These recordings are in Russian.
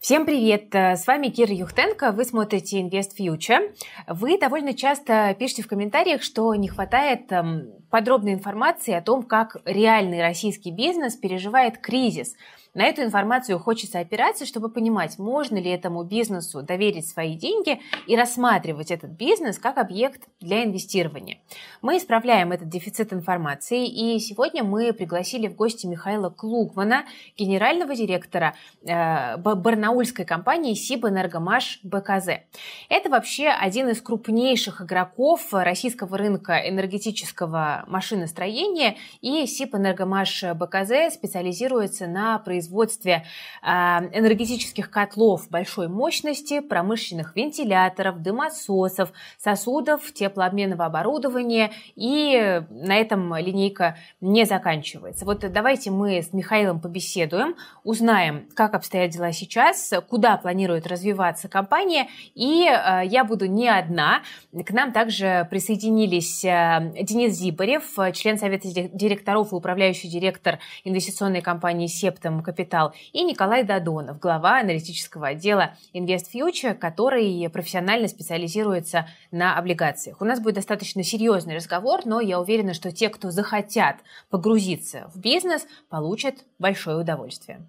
Всем привет! С вами Кира Юхтенко, вы смотрите Invest Future. Вы довольно часто пишете в комментариях, что не хватает эм, подробной информации о том, как реальный российский бизнес переживает кризис – на эту информацию хочется опираться, чтобы понимать, можно ли этому бизнесу доверить свои деньги и рассматривать этот бизнес как объект для инвестирования. Мы исправляем этот дефицит информации, и сегодня мы пригласили в гости Михаила Клугмана, генерального директора э, барнаульской компании Сибэнергомаш БКЗ. Это вообще один из крупнейших игроков российского рынка энергетического машиностроения, и Сибэнергомаш БКЗ специализируется на производстве производстве а, энергетических котлов большой мощности, промышленных вентиляторов, дымососов, сосудов, теплообменного оборудования. И на этом линейка не заканчивается. Вот давайте мы с Михаилом побеседуем, узнаем, как обстоят дела сейчас, куда планирует развиваться компания. И а, я буду не одна. К нам также присоединились а, Денис Зибарев, член Совета директоров и управляющий директор инвестиционной компании «Септом Капитал, и Николай Дадонов, глава аналитического отдела Invest Future, который профессионально специализируется на облигациях. У нас будет достаточно серьезный разговор, но я уверена, что те, кто захотят погрузиться в бизнес, получат большое удовольствие.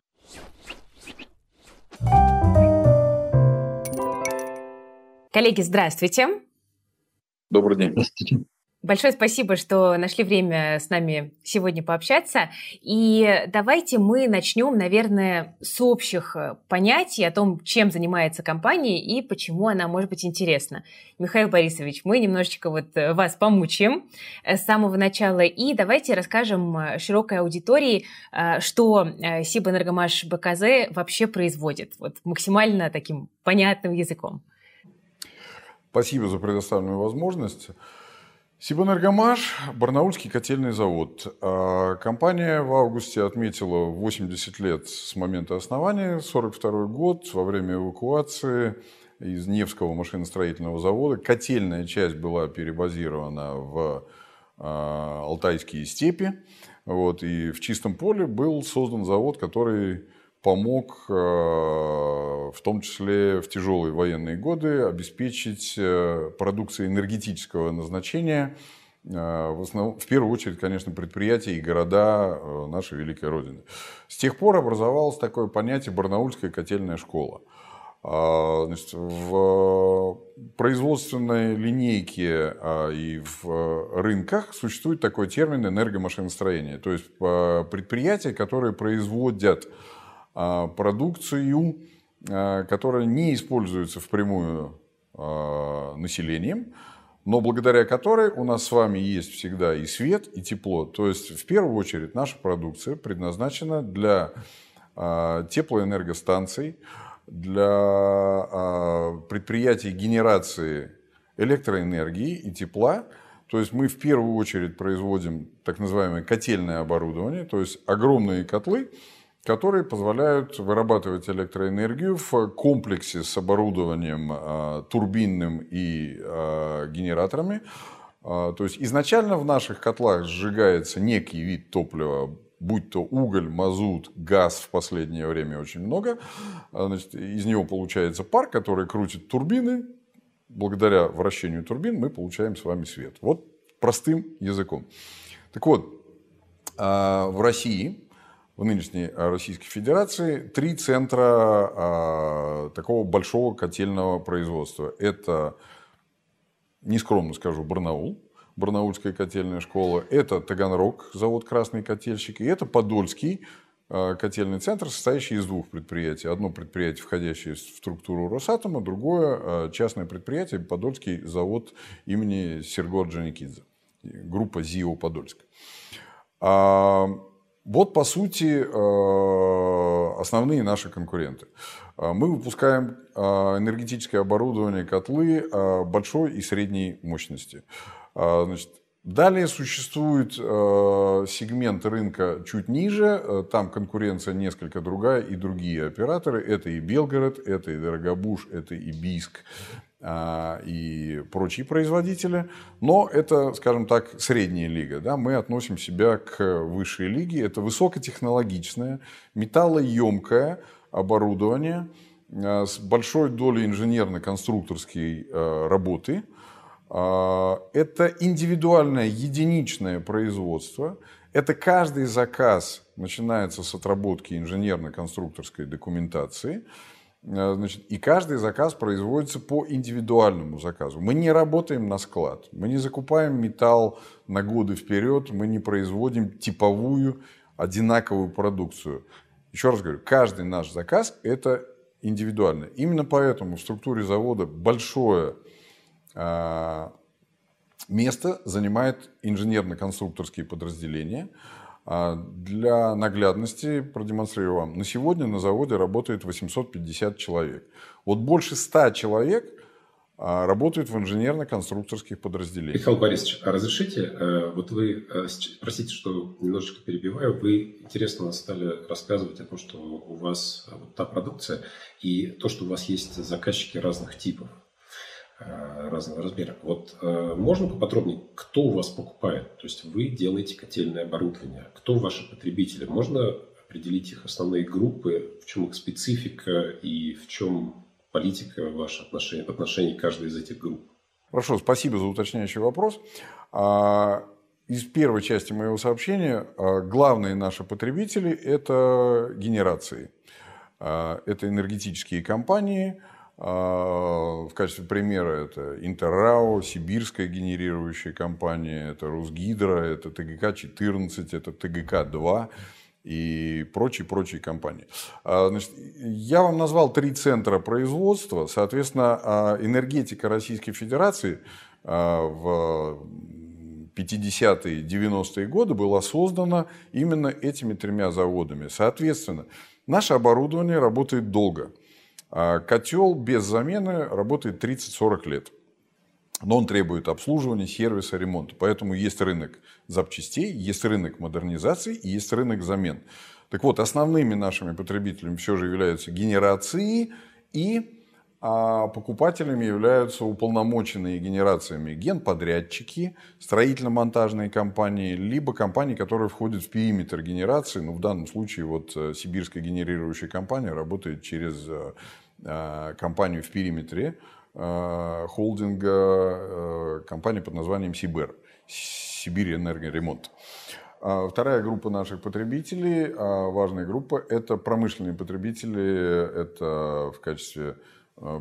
Коллеги, здравствуйте. Добрый день. Здравствуйте. Большое спасибо, что нашли время с нами сегодня пообщаться. И давайте мы начнем, наверное, с общих э, понятий о том, чем занимается компания и почему она может быть интересна. Михаил Борисович, мы немножечко вот э, вас помучим э, с самого начала. И давайте расскажем широкой аудитории, что Сибэнергомаш БКЗ вообще производит. Вот максимально таким понятным языком. Спасибо за предоставленную возможность. Сибэнергомаш – Барнаульский котельный завод. А, компания в августе отметила 80 лет с момента основания, 42 год, во время эвакуации из Невского машиностроительного завода. Котельная часть была перебазирована в а, Алтайские степи. Вот, и в чистом поле был создан завод, который помог, э, в том числе в тяжелые военные годы, обеспечить э, продукцией энергетического назначения э, в, основном, в первую очередь, конечно, предприятия и города нашей великой Родины. С тех пор образовалось такое понятие «Барнаульская котельная школа». А, значит, в производственной линейке а, и в рынках существует такой термин энергомашиностроение. То есть предприятия, которые производят продукцию, а, которая не используется впрямую а, населением, но благодаря которой у нас с вами есть всегда и свет, и тепло. То есть, в первую очередь, наша продукция предназначена для теплоэнергостанций, для предприятий генерации электроэнергии и тепла. То есть мы в первую очередь производим так называемое котельное оборудование, то есть огромные котлы, которые позволяют вырабатывать электроэнергию в комплексе с оборудованием а, турбинным и а, генераторами. А, то есть изначально в наших котлах сжигается некий вид топлива, будь то уголь, мазут, газ в последнее время очень много. Значит, из него получается пар, который крутит турбины. Благодаря вращению турбин мы получаем с вами свет. Вот простым языком. Так вот, в России в нынешней э, Российской Федерации три центра а, такого большого котельного производства. Это, нескромно скажу, Барнаул, Барнаульская котельная школа, это Таганрог, завод «Красный котельщик», и это Подольский э, котельный центр, состоящий из двух предприятий. Одно предприятие, входящее в структуру Росатома, другое э, частное предприятие, Подольский завод имени Серго Орджоникидзе, группа ЗИО Подольск. Вот, по сути, э, основные наши конкуренты. Э, мы выпускаем э, энергетическое оборудование, котлы большой и средней мощности. Значит, Далее существует сегмент рынка чуть ниже, там конкуренция несколько другая и другие операторы. Это и Белгород, это и Дорогобуш, это и Бийск, и прочие производители. Но это, скажем так, средняя лига. Да? Мы относим себя к высшей лиге. Это высокотехнологичное, металлоемкое оборудование, с большой долей инженерно-конструкторской работы. Это индивидуальное, единичное производство. Это каждый заказ начинается с отработки инженерно-конструкторской документации. Э, значит, и каждый заказ производится по индивидуальному заказу. Мы не работаем на склад, мы не закупаем металл на годы вперед, мы не производим типовую одинаковую продукцию. Еще раз говорю, каждый наш заказ – это индивидуально. Именно поэтому в структуре завода большое а, место занимает инженерно-конструкторские подразделения – для наглядности продемонстрирую вам. На сегодня на заводе работает 850 человек. Вот больше 100 человек а, работают в инженерно-конструкторских подразделениях. Михаил Борисович, а разрешите, э, вот вы, э, простите, что немножечко перебиваю, вы интересно стали рассказывать о том, что у вас вот та продукция и то, что у вас есть заказчики разных типов. Э, разного размера. Вот э, можно поподробнее, кто у вас покупает? То есть вы делаете котельное оборудование. Кто ваши потребители? Можно определить их основные группы, в чем их специфика и в чем политика ваша отношения, в отношении каждой из этих групп? Хорошо, спасибо за уточняющий вопрос. А, из первой части моего сообщения а, главные наши потребители – это генерации. А, это энергетические компании – в качестве примера это Интеррао, сибирская генерирующая компания, это Русгидро, это ТГК-14, это ТГК-2 и прочие-прочие компании. А, значит, я вам назвал три центра производства. Соответственно, а, энергетика Российской Федерации в 50-е, 90-е годы была создана именно этими тремя заводами. Соответственно, наше оборудование работает долго. А котел без замены работает 30-40 лет. Но он требует обслуживания, сервиса, ремонта. Поэтому есть рынок запчастей, есть рынок модернизации и есть рынок замен. Так вот, основными нашими потребителями все же являются генерации и а покупателями являются уполномоченные генерациями генподрядчики, строительно-монтажные компании, либо компании, которые входят в периметр генерации. Ну, в данном случае вот э, сибирская генерирующая компания работает через э, компанию в периметре э, холдинга, э, компании под названием Сибер, Сибирь энергоремонт. Вторая группа наших потребителей, важная группа, это промышленные потребители. Это в качестве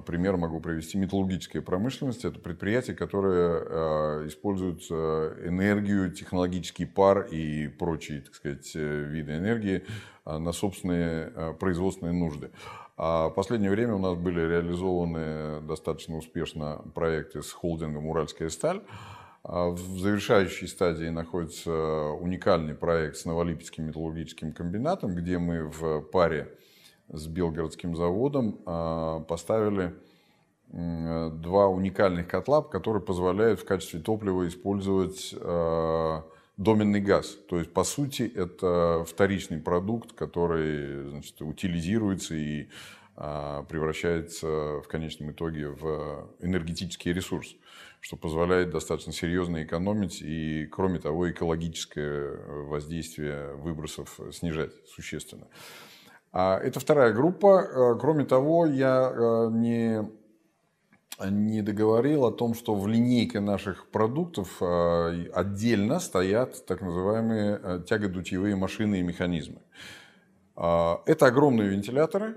примера могу привести металлургическая промышленность. Это предприятия, которые используют энергию, технологический пар и прочие так сказать, виды энергии на собственные производственные нужды. А в последнее время у нас были реализованы достаточно успешно проекты с холдингом «Уральская сталь». А в завершающей стадии находится уникальный проект с Новолипецким металлургическим комбинатом, где мы в паре с Белгородским заводом а, поставили два уникальных котла, которые позволяют в качестве топлива использовать доменный газ. То есть, по сути, это вторичный продукт, который значит, утилизируется и а, превращается в конечном итоге в энергетический ресурс, что позволяет достаточно серьезно экономить и, кроме того, экологическое воздействие выбросов снижать существенно. А это вторая группа. А, кроме того, я не не договорил о том, что в линейке наших продуктов а, отдельно стоят так называемые а, тягодутьевые машины и механизмы. Это огромные вентиляторы,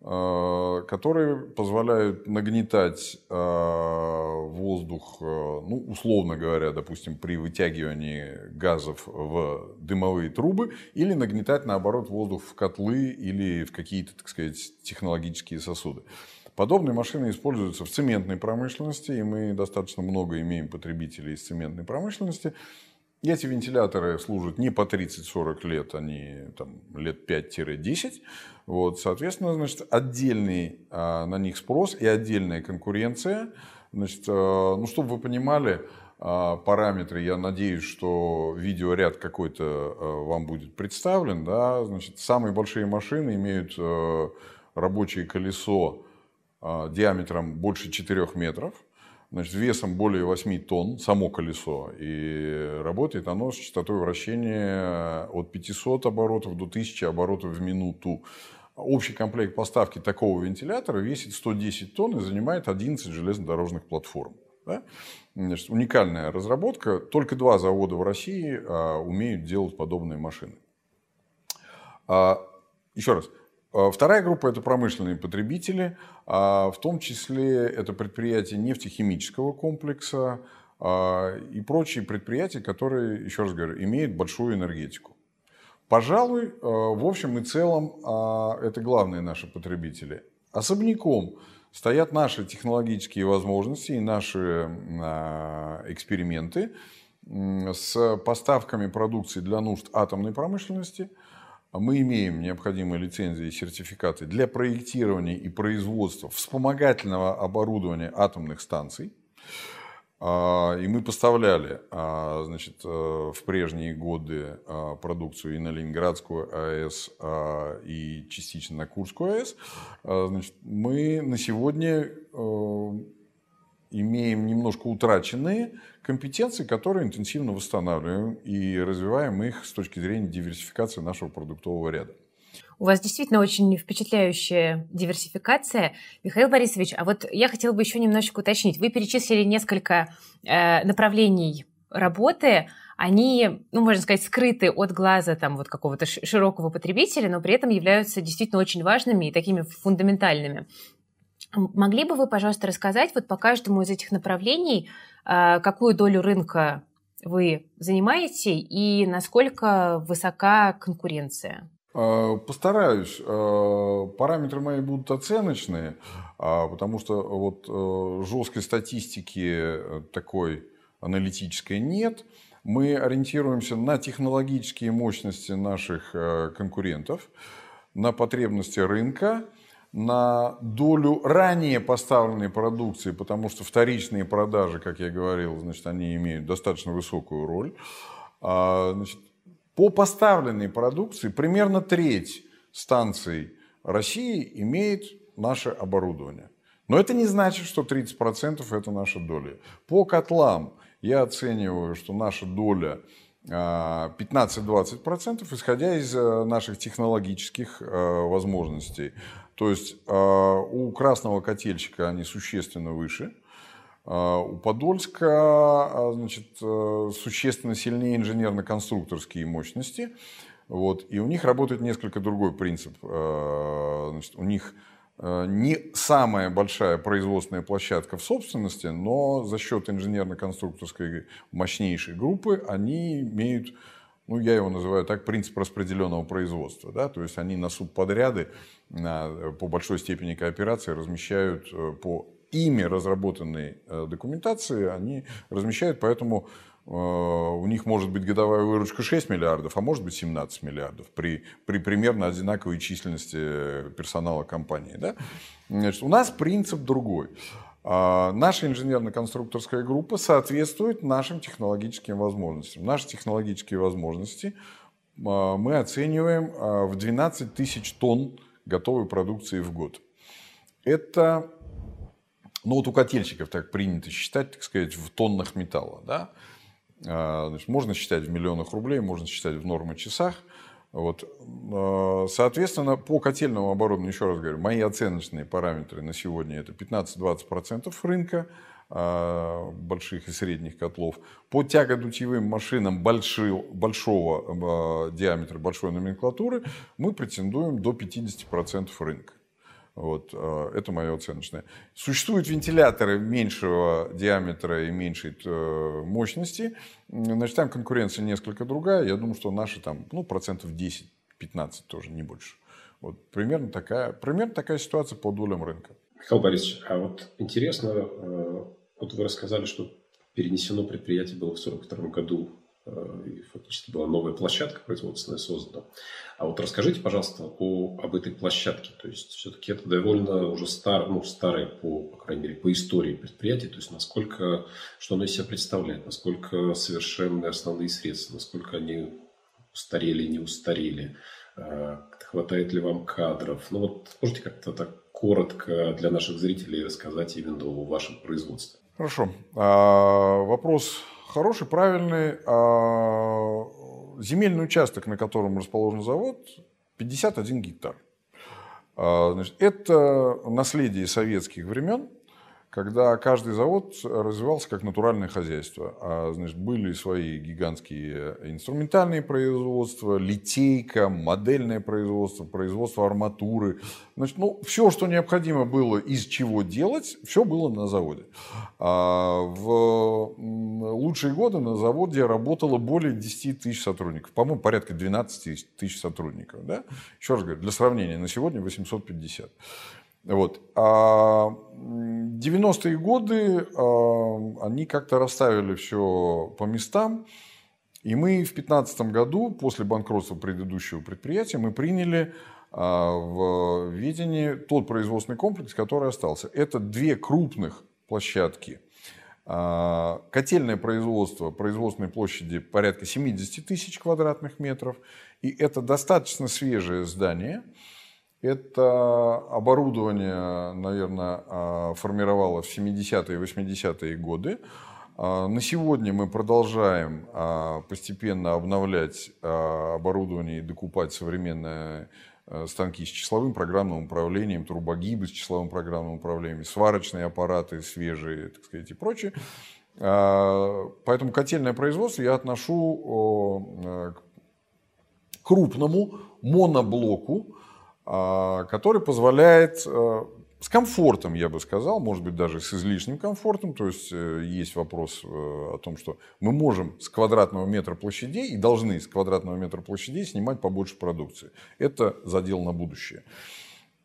которые позволяют нагнетать воздух, ну, условно говоря, допустим, при вытягивании газов в дымовые трубы, или нагнетать, наоборот, воздух в котлы или в какие-то, так сказать, технологические сосуды. Подобные машины используются в цементной промышленности, и мы достаточно много имеем потребителей из цементной промышленности. И эти вентиляторы служат не по 30-40 лет, они там, лет 5-10. Вот, соответственно, значит, отдельный а, на них спрос и отдельная конкуренция. Значит, а, ну, чтобы вы понимали, а, параметры, я надеюсь, что видеоряд какой-то а, вам будет представлен. Да? Значит, самые большие машины имеют а, рабочее колесо диаметром больше 4 метров, значит, весом более 8 тонн, само колесо. И работает оно с частотой вращения от 500 оборотов до 1000 оборотов в минуту. общий комплект поставки такого вентилятора весит 110 тонн и занимает 11 железнодорожных платформ. Да? Значит, уникальная разработка. Только два завода в России а, умеют делать подобные машины. А, еще раз. А, вторая группа – это промышленные потребители, а, в том числе это предприятия нефтехимического комплекса а, и прочие предприятия, которые, еще раз говорю, имеют большую энергетику. Пожалуй, в общем и целом, это главные наши потребители. Особняком стоят наши технологические возможности и наши эксперименты с поставками продукции для нужд атомной промышленности – мы имеем необходимые лицензии и сертификаты для проектирования и производства вспомогательного оборудования атомных станций. А, и мы поставляли а, значит, э, в прежние годы а, продукцию и на Ленинградскую АЭС, и частично на Курскую АЭС. Значит, мы на сегодня э, имеем немножко утраченные компетенции, которые интенсивно восстанавливаем и развиваем их с точки зрения диверсификации нашего продуктового ряда. У вас действительно очень впечатляющая диверсификация. Михаил Борисович, а вот я хотела бы еще немножечко уточнить. Вы перечислили несколько э, направлений работы. Они, ну, можно сказать, скрыты от глаза там вот какого-то широкого потребителя, но при этом являются действительно очень важными и такими фундаментальными. Могли бы вы, пожалуйста, рассказать вот по каждому из этих направлений, а, какую долю рынка вы занимаете и насколько высока конкуренция? А, постараюсь. А, параметры мои будут оценочные, потому что вот э, жесткой статистики такой аналитической нет. Мы ориентируемся на технологические мощности наших э, конкурентов, на потребности рынка – на долю ранее поставленной продукции, потому что вторичные продажи, как я говорил, значит, они имеют достаточно высокую роль. А, значит, по поставленной продукции примерно треть станций России имеет наше оборудование. Но это не значит, что 30% это наша доля. По котлам я оцениваю, что наша доля 15-20%, а, исходя из э, наших технологических э, возможностей. То есть а, у красного котельщика они существенно выше, у Подольска значит, э, существенно сильнее инженерно-конструкторские мощности. Вот, и у них работает несколько другой принцип. Значит, у них не самая большая производственная площадка в собственности, но за счет инженерно-конструкторской мощнейшей группы они имеют ну, я его называю так, принцип распределенного производства. Да? То есть они на субподряды по большой степени кооперации размещают э, по ими разработанной э, документации, они размещают, поэтому э, у них может быть годовая выручка 6 миллиардов, а может быть 17 миллиардов при, при примерно одинаковой численности персонала компании. Да? Значит, у нас принцип другой. А, наша инженерно-конструкторская группа соответствует нашим технологическим возможностям. Наши технологические возможности а, мы оцениваем в 12 тысяч тонн готовой продукции в год. Это, ну вот у котельщиков так принято считать, так сказать, в тоннах металла. Да? Значит, можно считать в миллионах рублей, можно считать в нормы часах – вот. А, соответственно, по котельному оборудованию, еще раз говорю, мои оценочные параметры на сегодня это 15-20% рынка а, больших и средних котлов. По тягодутевым машинам большого, большого диаметра, большой номенклатуры мы претендуем до 50% рынка. Вот, а, это мое оценочное. Существуют вентиляторы меньшего диаметра и меньшей э, мощности. Значит, там конкуренция несколько другая. Я думаю, что наши там, ну, процентов 10-15 тоже, не больше. Вот примерно такая, примерно такая ситуация по долям рынка. Михаил Борисович, а вот интересно, э, вот вы рассказали, что перенесено предприятие было в 1942 году Э, и фактически была новая площадка производственная создана. А вот расскажите, пожалуйста, о, об этой площадке. То есть все-таки это довольно уже стар, ну, старое, по, по крайней мере, по истории предприятия. То есть насколько, что оно из себя представляет, насколько совершенны основные средства, насколько они устарели, не устарели, э, хватает ли вам кадров. Ну вот можете как-то так коротко для наших зрителей рассказать именно о вашем производстве. Хорошо. А, вопрос хороший, правильный. А земельный участок, на котором расположен завод, 51 гектар. Значит, это наследие советских времен, когда каждый завод развивался как натуральное хозяйство. А, значит, были свои гигантские инструментальные производства, литейка, модельное производство, производство арматуры. Значит, ну, все, что необходимо было из чего делать, все было на заводе. А в лучшие годы на заводе работало более 10 тысяч сотрудников. По-моему, порядка 12 тысяч сотрудников. Да? Еще раз говорю, для сравнения, на сегодня 850. Вот. А 90-е годы а, они как-то расставили все по местам. И мы в 2015 году, после банкротства предыдущего предприятия, мы приняли а, в ведение тот производственный комплекс, который остался. Это две крупных площадки. А, котельное производство производственной площади порядка 70 тысяч квадратных метров. И это достаточно свежее здание – это оборудование, наверное, а, формировалось в 70-е и 80-е годы. А, на сегодня мы продолжаем а, постепенно обновлять оборудование и докупать современные станки с числовым программным управлением, турбогибы с числовым программным управлением, сварочные аппараты свежие, так сказать, и прочее. Поэтому котельное производство я отношу к крупному моноблоку, который позволяет э, с комфортом, я бы сказал, может быть, даже с излишним комфортом. То есть э, есть вопрос э, о том, что мы можем с квадратного метра площадей и должны с квадратного метра площадей снимать побольше продукции. Это задел на будущее.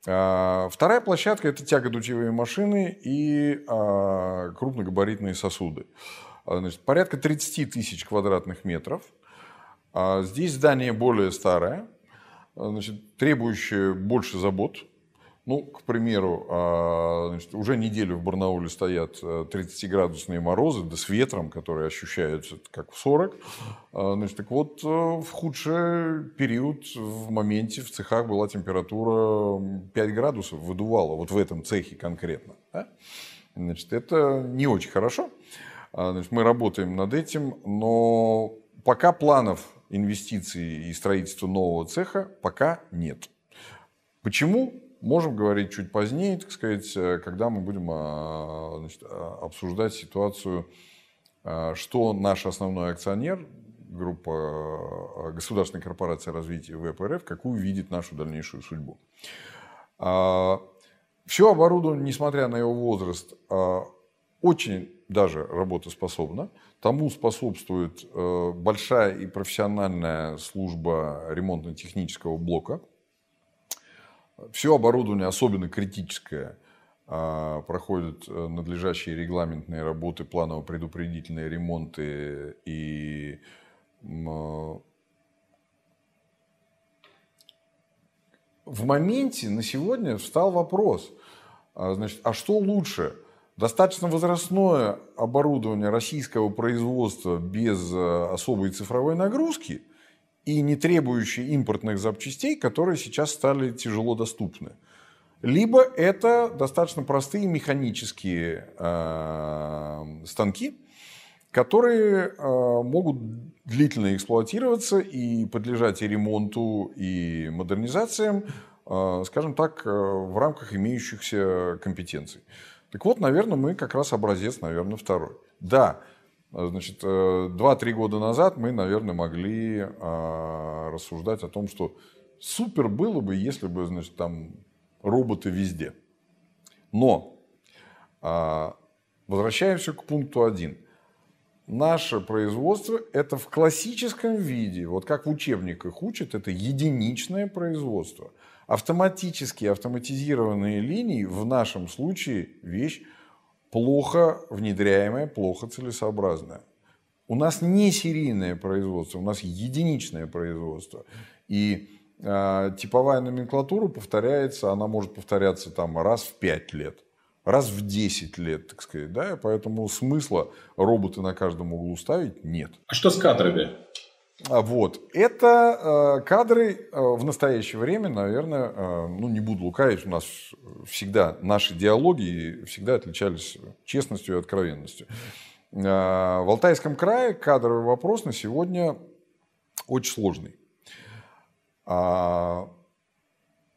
А, вторая площадка – это тягодутевые машины и а, крупногабаритные сосуды. Значит, порядка 30 тысяч квадратных метров. Здесь здание более старое, значит, требующие больше забот. Ну, к примеру, а, значит, уже неделю в Барнауле стоят 30-градусные э, морозы, да с ветром, которые ощущаются как в 40. А, значит, так вот, э, в худший период в моменте в цехах была температура 5 градусов, выдувала, вот в этом цехе конкретно. Да? Значит, это не очень хорошо. А, значит, мы работаем над этим, но пока планов инвестиций и строительства нового цеха пока нет. Почему? Можем говорить чуть позднее, так сказать, когда мы будем а, значит, а, обсуждать ситуацию, а, что наш основной акционер, группа Государственной корпорации развития ВПРФ, какую видит нашу дальнейшую судьбу. Все оборудование, несмотря на его возраст, очень даже работоспособно. Тому способствует э, большая и профессиональная служба ремонтно-технического блока. Все оборудование, особенно критическое, э, проходит э, надлежащие регламентные работы, планово-предупредительные ремонты и в моменте на сегодня встал вопрос, а, значит, а что лучше – Достаточно возрастное оборудование российского производства без э, особой цифровой нагрузки и не требующие импортных запчастей, которые сейчас стали тяжело доступны. Либо это достаточно простые механические э, станки, которые э, могут длительно эксплуатироваться и подлежать и ремонту, и модернизациям, э, скажем так, э, в рамках имеющихся компетенций. Так вот, наверное, мы как раз образец, наверное, второй. Да, значит, 2-3 э, года назад мы, наверное, могли а, рассуждать о том, что супер было бы, если бы, значит, там роботы везде. Но а, возвращаемся к пункту 1. Наше производство – это в классическом виде, вот как в учебниках учат, это единичное производство – Автоматические, автоматизированные линии в нашем случае вещь плохо внедряемая, плохо целесообразная. У нас не серийное производство, у нас единичное производство. И э, типовая номенклатура повторяется, она может повторяться там раз в 5 лет, раз в 10 лет, так сказать. Да? Поэтому смысла роботы на каждом углу ставить нет. А что с кадрами? А, вот. Это э, кадры э, в настоящее время, наверное, э, ну не буду лукавить, у нас всегда наши диалоги всегда отличались честностью и откровенностью. В Алтайском крае кадровый вопрос на сегодня очень сложный. А,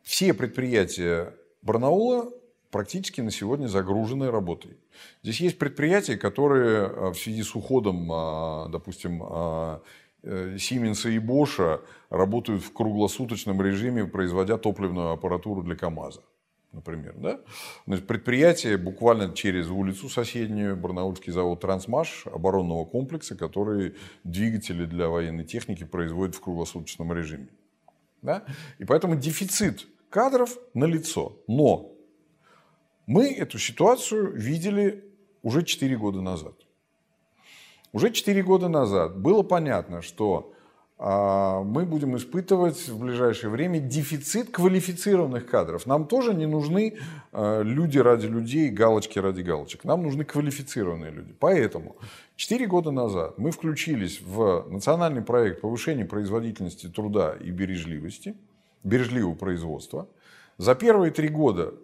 все предприятия Барнаула практически на сегодня загружены работой. Здесь есть предприятия, которые в связи с уходом, допустим, Сименса и Боша работают в круглосуточном режиме, производя топливную аппаратуру для КАМАЗа например. Да? Значит, предприятие буквально через улицу соседнюю, Барнаульский завод «Трансмаш» оборонного комплекса, который двигатели для военной техники производит в круглосуточном режиме. Да? И поэтому дефицит кадров налицо. Но мы эту ситуацию видели уже 4 года назад. Уже 4 года назад было понятно, что а, мы будем испытывать в ближайшее время дефицит квалифицированных кадров. Нам тоже не нужны а, люди ради людей, галочки ради галочек. Нам нужны квалифицированные люди. Поэтому 4 года назад мы включились в национальный проект повышения производительности труда и бережливости, бережливого производства. За первые три года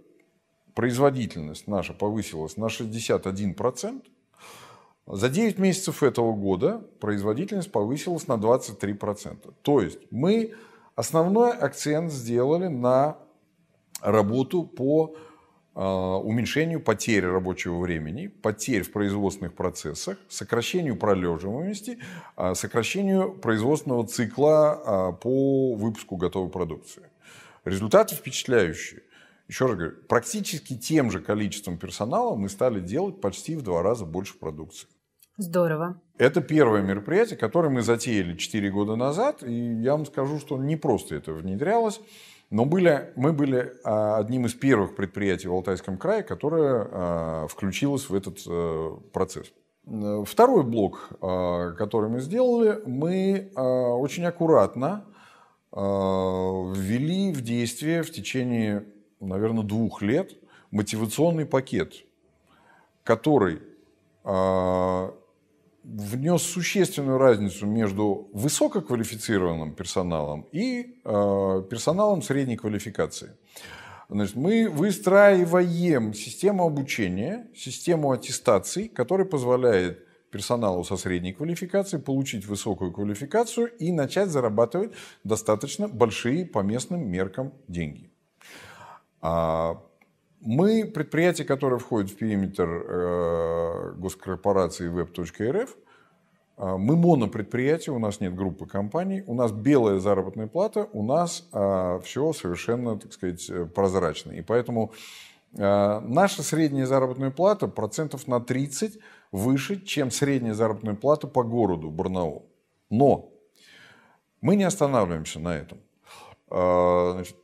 производительность наша повысилась на 61%. За 9 месяцев этого года производительность повысилась на 23%. То есть мы основной акцент сделали на работу по а, уменьшению потери рабочего времени, потерь в производственных процессах, сокращению пролеживаемости, а, сокращению производственного цикла а, по выпуску готовой продукции. Результаты впечатляющие. Еще раз говорю, практически тем же количеством персонала мы стали делать почти в два раза больше продукции. Здорово. Это первое мероприятие, которое мы затеяли 4 года назад. И я вам скажу, что не просто это внедрялось. Но были, мы были а, одним из первых предприятий в Алтайском крае, которое а, включилось в этот э, процесс. Второй блок, а, который мы сделали, мы очень аккуратно ввели в действие в течение, наверное, двух лет мотивационный пакет, который внес существенную разницу между высококвалифицированным персоналом и э, персоналом средней квалификации. Значит, мы выстраиваем систему обучения, систему аттестаций, которая позволяет персоналу со средней квалификацией получить высокую квалификацию и начать зарабатывать достаточно большие по местным меркам деньги. А мы, предприятие, которое входит в периметр э, госкорпорации web.rf, э, мы монопредприятие, у нас нет группы компаний, у нас белая заработная плата, у нас э, все совершенно, так сказать, прозрачно. И поэтому наша средняя заработная плата процентов на 30 выше, чем средняя заработная плата по городу Барнаул. Но мы не останавливаемся на этом. Значит,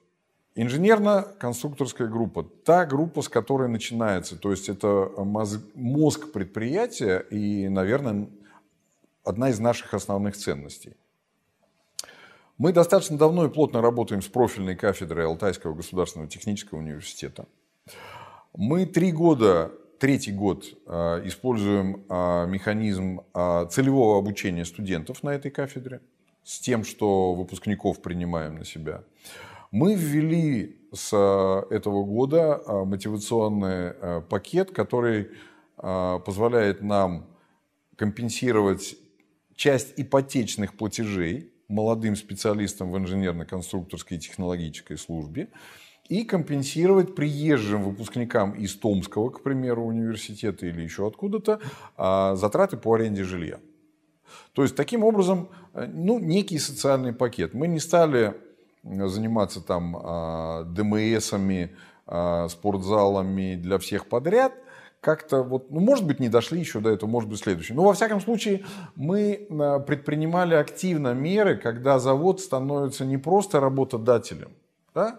Инженерно-конструкторская группа, та группа, с которой начинается, то есть это мозг предприятия и, наверное, одна из наших основных ценностей. Мы достаточно давно и плотно работаем с профильной кафедрой Алтайского государственного технического университета. Мы три года, третий год а, используем а, механизм а, целевого обучения студентов на этой кафедре с тем, что выпускников принимаем на себя. Мы ввели с э, этого года э, мотивационный э, пакет, который позволяет нам компенсировать часть ипотечных платежей молодым специалистам в инженерно-конструкторской и технологической службе и компенсировать приезжим выпускникам из Томского, к примеру, университета или еще откуда-то затраты по аренде жилья. То есть, таким образом, ну, некий социальный пакет. Мы не стали заниматься там а, ДМСами, а, спортзалами для всех подряд, как-то вот, ну, может быть, не дошли еще до этого, может быть, следующий. Но, во всяком случае, мы а, предпринимали активно меры, когда завод становится не просто работодателем, да,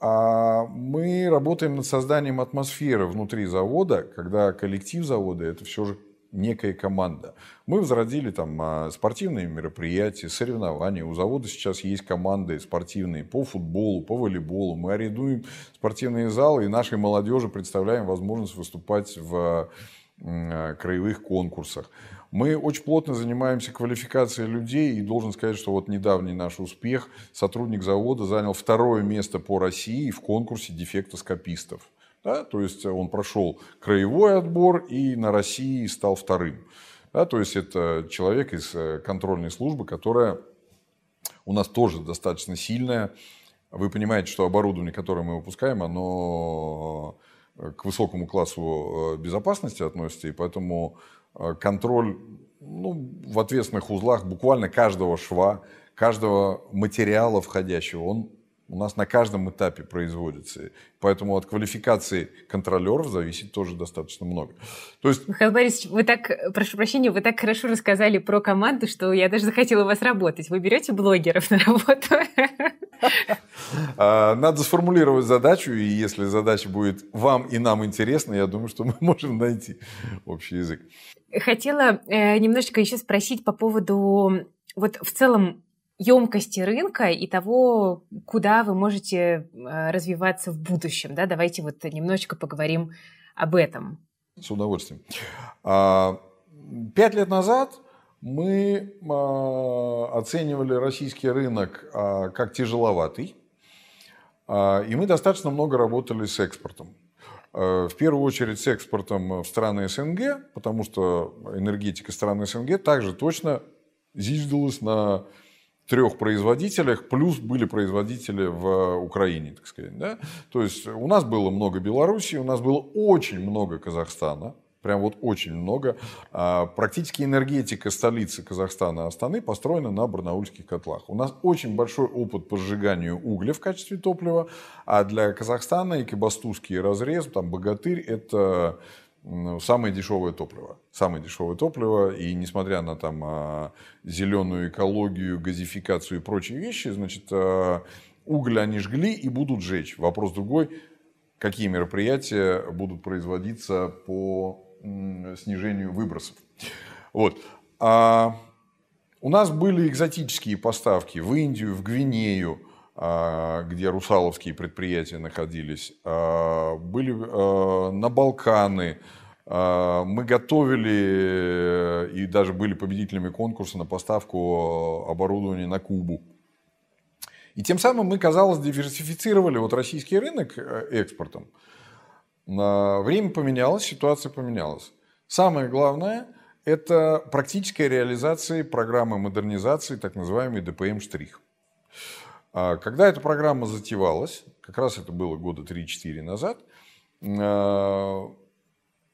а мы работаем над созданием атмосферы внутри завода, когда коллектив завода – это все же некая команда. Мы возродили там а, спортивные мероприятия, соревнования. У завода сейчас есть команды спортивные по футболу, по волейболу. Мы арендуем спортивные залы и нашей молодежи представляем возможность выступать в а, краевых конкурсах. Мы очень плотно занимаемся квалификацией людей, и должен сказать, что вот недавний наш успех, сотрудник завода занял второе место по России в конкурсе дефектоскопистов. Да? То есть он прошел краевой отбор и на России стал вторым. Да? То есть это человек из э, контрольной службы, которая у нас тоже достаточно сильная, вы понимаете, что оборудование, которое мы выпускаем, оно к высокому классу безопасности относится, и поэтому контроль ну, в ответственных узлах буквально каждого шва, каждого материала входящего, он у нас на каждом этапе производится. Поэтому от квалификации контролеров зависит тоже достаточно много. То есть... Михаил Борисович, вы так, прошу прощения, вы так хорошо рассказали про команду, что я даже захотела у вас работать. Вы берете блогеров на работу? А, надо сформулировать задачу, и если задача будет вам и нам интересна, я думаю, что мы можем найти общий язык. Хотела э, немножечко еще спросить по поводу вот в целом емкости рынка и того, куда вы можете э, развиваться в будущем. Да? Давайте вот немножечко поговорим об этом. С удовольствием. А, пять лет назад мы а, оценивали российский рынок а, как тяжеловатый, и мы достаточно много работали с экспортом. В первую очередь с экспортом в страны СНГ, потому что энергетика стран СНГ также точно зиждалась на трех производителях, плюс были производители в Украине, так сказать. Да? То есть у нас было много Белоруссии, у нас было очень много Казахстана, прям вот очень много. А, практически энергетика столицы Казахстана Астаны построена на барнаульских котлах. У нас очень большой опыт по сжиганию угля в качестве топлива, а для Казахстана и Кабастузский разрез, там Богатырь, это самое дешевое топливо. Самое дешевое топливо. И несмотря на там, а, зеленую экологию, газификацию и прочие вещи, значит, а, уголь они жгли и будут жечь. Вопрос другой, какие мероприятия будут производиться по снижению выбросов. Вот. А у нас были экзотические поставки в Индию, в Гвинею, где русаловские предприятия находились, а, были а, на Балканы. Мы готовили и даже были победителями конкурса на поставку оборудования на Кубу. И тем самым мы, казалось, диверсифицировали вот российский рынок э, экспортом. Время поменялось, ситуация поменялась. Самое главное – это практическая реализация программы модернизации, так называемый ДПМ-штрих. А когда эта программа затевалась, как раз это было года 3-4 назад, а,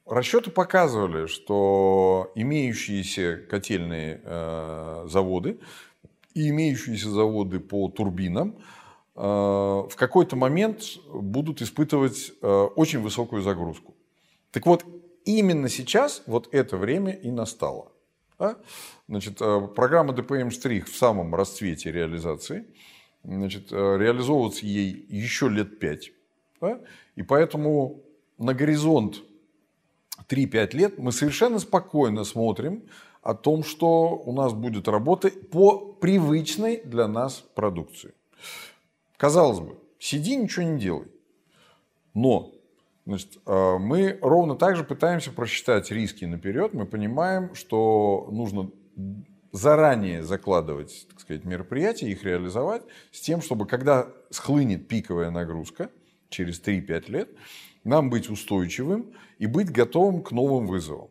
расчеты показывали, что имеющиеся котельные а, заводы и имеющиеся заводы по турбинам в какой-то момент будут испытывать очень высокую загрузку. Так вот, именно сейчас вот это время и настало. Значит, программа ДПМ-штрих в самом расцвете реализации – значит, э, реализовываться ей еще лет пять. Да? И поэтому на горизонт 3-5 лет мы совершенно спокойно смотрим о том, что у нас будет работа по привычной для нас продукции. Казалось бы, сиди, ничего не делай. Но значит, э, мы ровно так же пытаемся просчитать риски наперед. Мы понимаем, что нужно заранее закладывать, так сказать, мероприятия, их реализовать с тем, чтобы когда схлынет пиковая нагрузка через 3-5 лет, нам быть устойчивым и быть готовым к новым вызовам.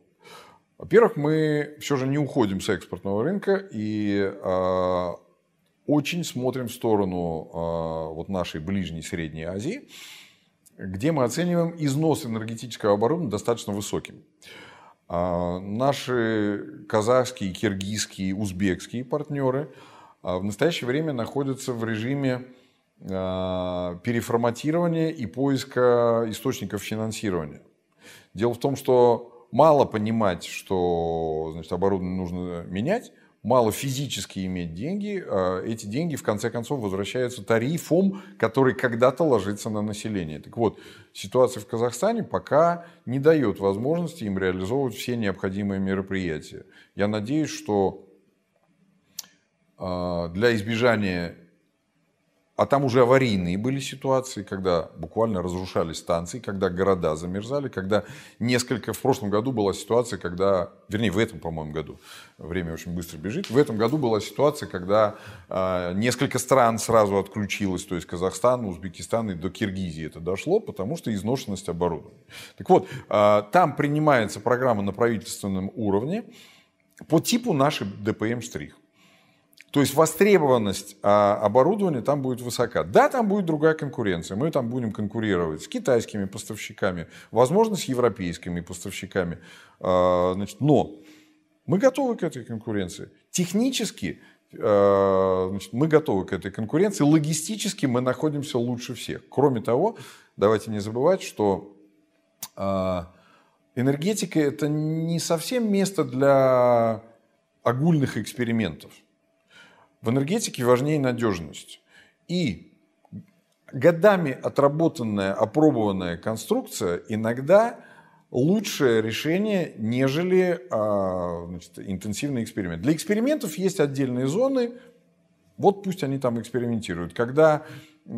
Во-первых, мы все же не уходим с экспортного рынка и э, очень смотрим в сторону э, вот нашей ближней Средней Азии, где мы оцениваем износ энергетического оборудования достаточно высоким. А, наши казахские, киргизские, узбекские партнеры а, в настоящее время находятся в режиме а, переформатирования и поиска источников финансирования. Дело в том, что мало понимать, что значит, оборудование нужно менять, мало физически иметь деньги, а эти деньги в конце концов возвращаются тарифом, который когда-то ложится на население. Так вот, ситуация в Казахстане пока не дает возможности им реализовывать все необходимые мероприятия. Я надеюсь, что а, для избежания а там уже аварийные были ситуации, когда буквально разрушались станции, когда города замерзали, когда несколько... В прошлом году была ситуация, когда... Вернее, в этом, по-моему, году. Время очень быстро бежит. В этом году была ситуация, когда э, несколько стран сразу отключилось. То есть Казахстан, Узбекистан и до Киргизии это дошло, потому что изношенность оборудования. Так вот, э, там принимается программа на правительственном уровне по типу нашей ДПМ-штрих. То есть востребованность а, оборудования там будет высока. Да, там будет другая конкуренция. Мы там будем конкурировать с китайскими поставщиками, возможно, с европейскими поставщиками. А, значит, но мы готовы к этой конкуренции. Технически а, значит, мы готовы к этой конкуренции. Логистически мы находимся лучше всех. Кроме того, давайте не забывать, что энергетика это не совсем место для огульных экспериментов. В энергетике важнее надежность. И годами отработанная, опробованная конструкция иногда лучшее решение, нежели а, значит, интенсивный эксперимент. Для экспериментов есть отдельные зоны, вот пусть они там экспериментируют. Когда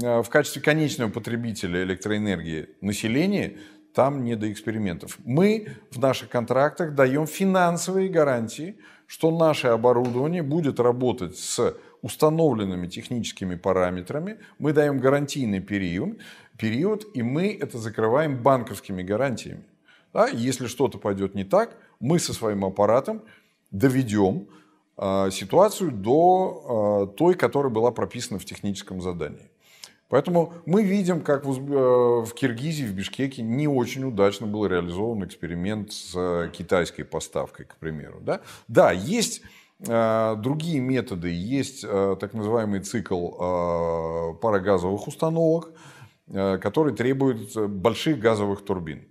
а, в качестве конечного потребителя электроэнергии население, там не до экспериментов. Мы в наших контрактах даем финансовые гарантии, что наше оборудование будет работать с установленными техническими параметрами. Мы даем гарантийный период, период и мы это закрываем банковскими гарантиями. Да? Если что-то пойдет не так, мы со своим аппаратом доведем э, ситуацию до э, той, которая была прописана в техническом задании. Поэтому мы видим, как в, э, в Киргизии, в Бишкеке не очень удачно был реализован эксперимент с э, китайской поставкой, к примеру. Да, да есть э, другие методы, есть так называемый цикл парогазовых установок, который требует больших газовых турбин.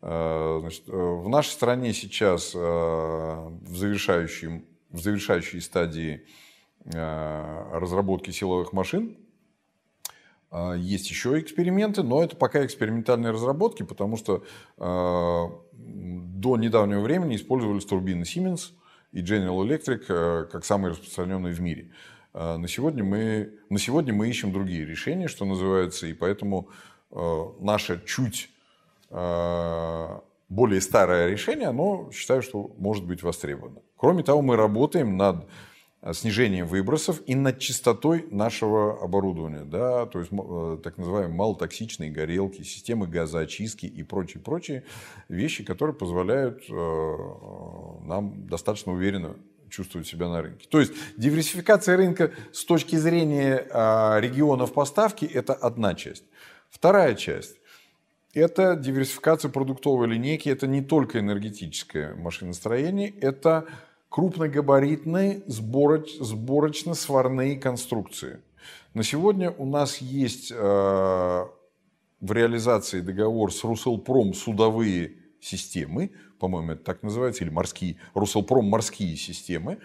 Значит, в нашей стране сейчас в, завершающем, в завершающей стадии разработки силовых машин есть еще эксперименты, но это пока экспериментальные разработки, потому что а, до недавнего времени использовались турбины Siemens и General Electric э, как самые распространенные в мире. А, на сегодня мы, на сегодня мы ищем другие решения, что называется, и поэтому наше чуть более старое решение, оно считаю, что может быть востребовано. Кроме того, мы работаем над снижением выбросов и над чистотой нашего оборудования, да, то есть э, так называемые малотоксичные горелки, системы газоочистки и прочие-прочие вещи, которые позволяют э, нам достаточно уверенно чувствовать себя на рынке. То есть диверсификация рынка с точки зрения регионов поставки – это одна часть. Вторая часть – это диверсификация продуктовой линейки, это не только энергетическое машиностроение, это крупногабаритные сбороч, сборочно-сварные конструкции. На сегодня у нас есть э, в реализации договор с Руселпром судовые системы, по-моему, это так называется, или морские, Руселпром морские системы,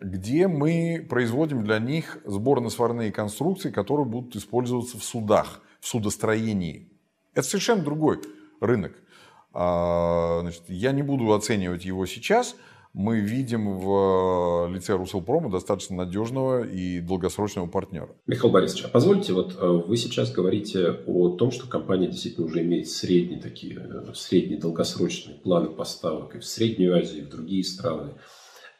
где мы производим для них сборно-сварные конструкции, которые будут использоваться в судах, в судостроении. Это совершенно другой рынок. А, значит, я не буду оценивать его сейчас – мы видим в э, лице Руселпрома достаточно надежного и долгосрочного партнера. Михаил Борисович, а позвольте, вот э, вы сейчас говорите о том, что компания действительно уже имеет средние такие, э, средние долгосрочные планы поставок и в Среднюю Азию, и в другие страны.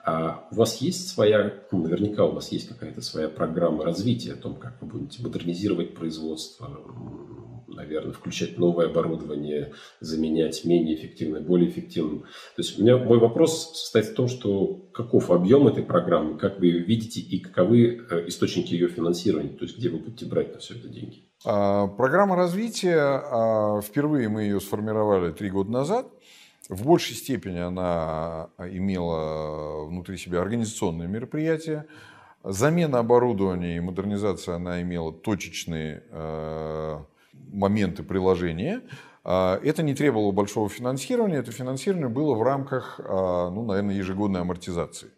А у вас есть своя, ну, наверняка у вас есть какая-то своя программа развития о том, как вы будете модернизировать производство, наверное, включать новое оборудование, заменять менее эффективное более эффективным. То есть у меня мой вопрос состоит в том, что каков объем этой программы, как вы ее видите и каковы э, источники ее финансирования, то есть где вы будете брать на все это деньги? А, программа развития, а, впервые мы ее сформировали три года назад. В большей степени она имела внутри себя организационные мероприятия. Замена оборудования и модернизация она имела точечные э, моменты приложения. А, это не требовало большого финансирования, это финансирование было в рамках, а, ну, наверное, ежегодной амортизации.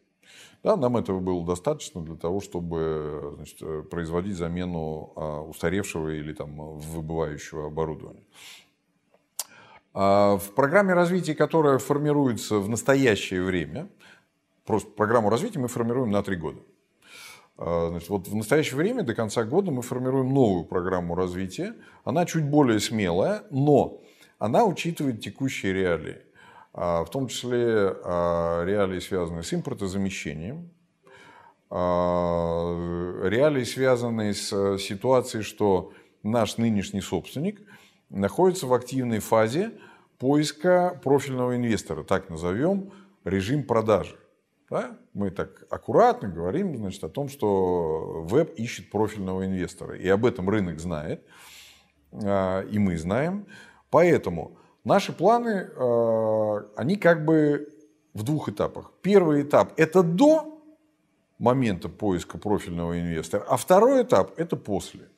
Да, нам этого было достаточно для того, чтобы значит, производить замену а, устаревшего или там, выбывающего оборудования. В программе развития, которая формируется в настоящее время, просто программу развития мы формируем на три года. А, значит, вот в настоящее время, до конца года, мы формируем новую программу развития. Она чуть более смелая, но она учитывает текущие реалии. А, в том числе а, реалии, связанные с импортозамещением, реалии, связанные с ситуацией, что наш нынешний собственник находится в активной фазе поиска профильного инвестора, так назовем, режим продажи. Да? Мы так аккуратно говорим значит, о том, что веб ищет профильного инвестора. И об этом рынок знает, а, и мы знаем. Поэтому наши планы, а, они как бы в двух этапах. Первый этап – это до момента поиска профильного инвестора, а второй этап – это после.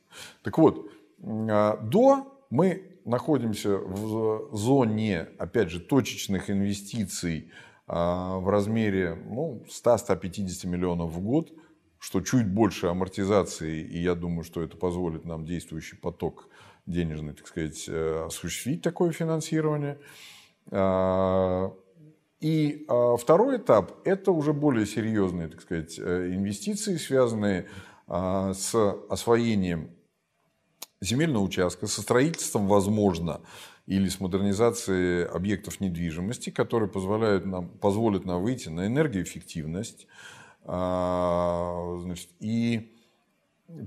Так вот, а, до мы находимся в зоне, опять же, точечных инвестиций в размере ну, 100-150 миллионов в год, что чуть больше амортизации, и я думаю, что это позволит нам действующий поток денежный, так сказать, э, осуществить такое финансирование. А, и а, второй этап – это уже более серьезные, так сказать, э, инвестиции, связанные с освоением земельного участка, со строительством, возможно, или с модернизацией объектов недвижимости, которые позволяют нам, позволят нам выйти на энергоэффективность а, значит, и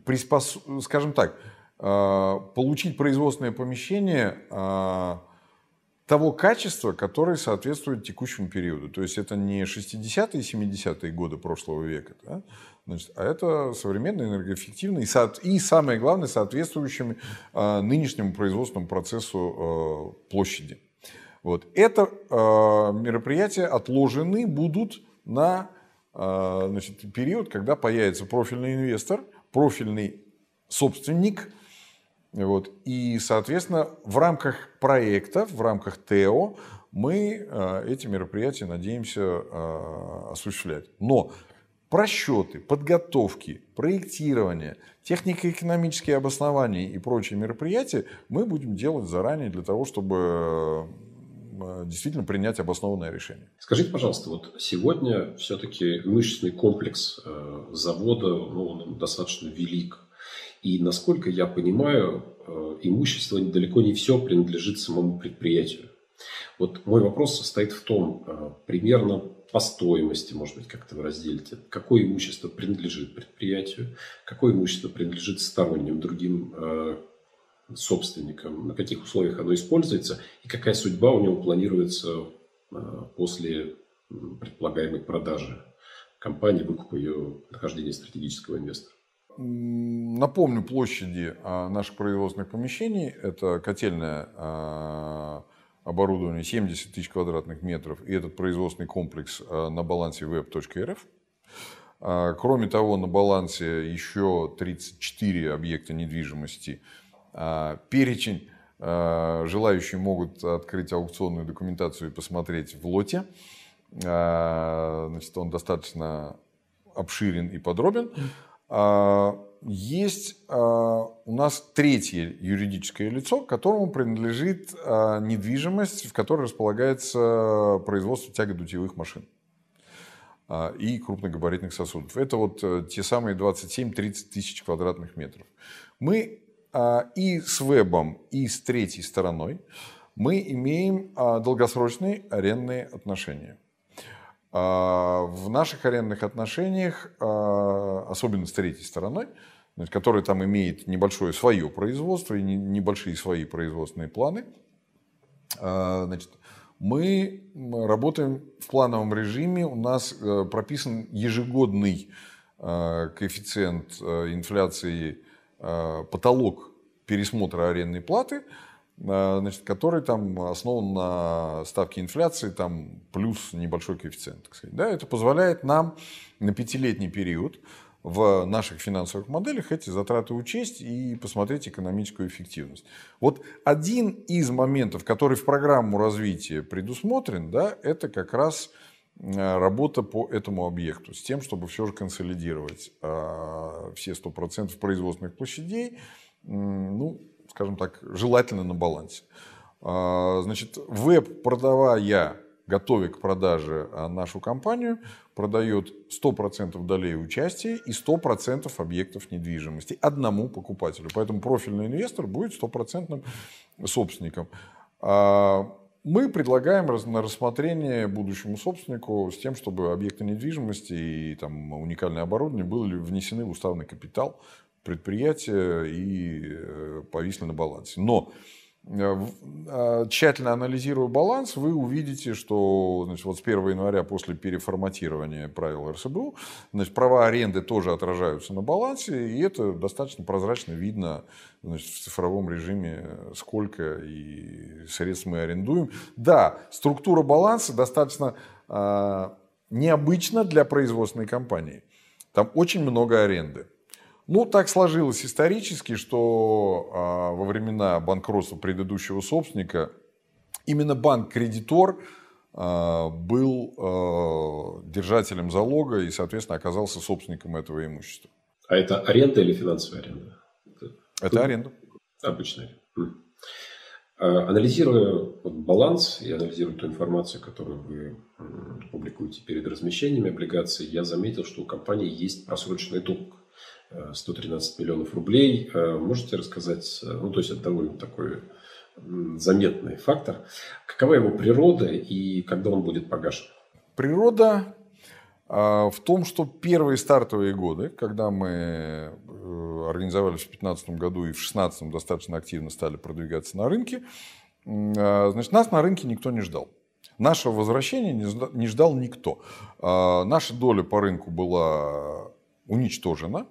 приспос... скажем так, а, получить производственное помещение а, того качества, которое соответствует текущему периоду. То есть это не 60-е и 70-е годы прошлого века, да? Значит, а это современный, энергоэффективный и, и самое главное, соответствующим э, нынешнему производственному процессу э, площади. Вот. Это э, мероприятия отложены будут на э, значит, период, когда появится профильный инвестор, профильный собственник. Вот. И, соответственно, в рамках проекта, в рамках ТЭО мы э, эти мероприятия надеемся э, осуществлять. Но просчеты, подготовки, проектирование, технико-экономические обоснования и прочие мероприятия мы будем делать заранее для того, чтобы э, действительно принять обоснованное решение. Скажите, пожалуйста, вот сегодня все-таки имущественный комплекс завода ну, он достаточно велик. И насколько я понимаю, э, имущество далеко не все принадлежит самому предприятию. Вот мой вопрос состоит в том, примерно по стоимости, может быть, как-то вы разделите, какое имущество принадлежит предприятию, какое имущество принадлежит сторонним другим э, собственникам, на каких условиях оно используется и какая судьба у него планируется э, после предполагаемой продажи компании, выкупа ее нахождения стратегического инвестора. Напомню площади а, наших производственных помещений. Это котельная а, оборудование 70 тысяч квадратных метров, и этот производственный комплекс э, на балансе web.rf. А, кроме того, на балансе еще 34 объекта недвижимости. А, перечень а, желающие могут открыть аукционную документацию и посмотреть в лоте. Значит, он достаточно обширен и подробен. Есть у нас третье юридическое лицо, которому принадлежит недвижимость, в которой располагается производство тягодутевых машин и крупногабаритных сосудов. Это вот э, те самые 27-30 тысяч квадратных метров. Мы и с вебом, и с третьей стороной мы имеем долгосрочные арендные отношения. А, в наших арендных отношениях, а, особенно с третьей стороной, которая там имеет небольшое свое производство и небольшие свои производственные планы, а, значит, мы работаем в плановом режиме. У нас э, прописан ежегодный коэффициент э, инфляции, потолок пересмотра арендной платы – Э, значит, который там основан на ставке инфляции, там плюс небольшой коэффициент. Так сказать. Да, это позволяет нам на пятилетний период в наших финансовых моделях эти затраты учесть и посмотреть экономическую эффективность. Вот один из моментов, который в программу развития предусмотрен, да, это как раз э, работа по этому объекту, с тем, чтобы все же консолидировать э, все 100% производственных площадей, ну, скажем так, желательно на балансе. А, значит, веб, продавая, готовя к продаже а, нашу компанию, продает 100% долей участия и 100% объектов недвижимости одному покупателю. Поэтому профильный инвестор будет стопроцентным собственником. А, мы предлагаем на рассмотрение будущему собственнику с тем, чтобы объекты недвижимости и там, уникальное оборудование были внесены в уставный капитал предприятия и э, повисли на балансе. Но Э, а, тщательно анализируя баланс, вы увидите, что значит, вот с 1 января после переформатирования правил РСБУ значит, права аренды тоже отражаются на балансе, и это достаточно прозрачно видно значит, в цифровом режиме, сколько и средств мы арендуем. Да, структура баланса достаточно э, необычна для производственной компании. Там очень много аренды. Ну, так сложилось исторически, что а, во времена банкротства предыдущего собственника именно банк-кредитор а, был а, держателем залога и, соответственно, оказался собственником этого имущества. А это аренда или финансовая аренда? Это, это аренда. Обычная. Анализируя вот баланс и анализируя ту информацию, которую вы публикуете перед размещением облигаций, я заметил, что у компании есть просроченный долг. 113 миллионов рублей. Э, можете рассказать, э, ну то есть это довольно такой заметный фактор. Какова его природа и когда он будет погашен? Природа а, в том, что первые стартовые годы, когда мы э, организовались в 2015 году и в 2016 достаточно активно стали продвигаться на рынке, а, значит, нас на рынке никто не ждал. Нашего возвращения не ждал никто. А, наша доля по рынку была уничтожена.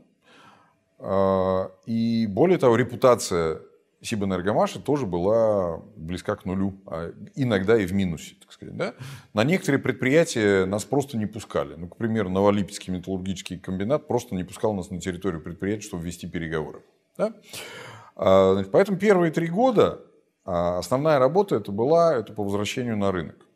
А, и более того, репутация Сибэнергомаша тоже была близка к нулю, а иногда и в минусе, так сказать. Да? На некоторые предприятия нас просто не пускали. Ну, к примеру, Новолипецкий металлургический комбинат просто не пускал нас на территорию предприятия, чтобы вести переговоры. Да? А, поэтому первые три года основная работа это была это по возвращению на рынок.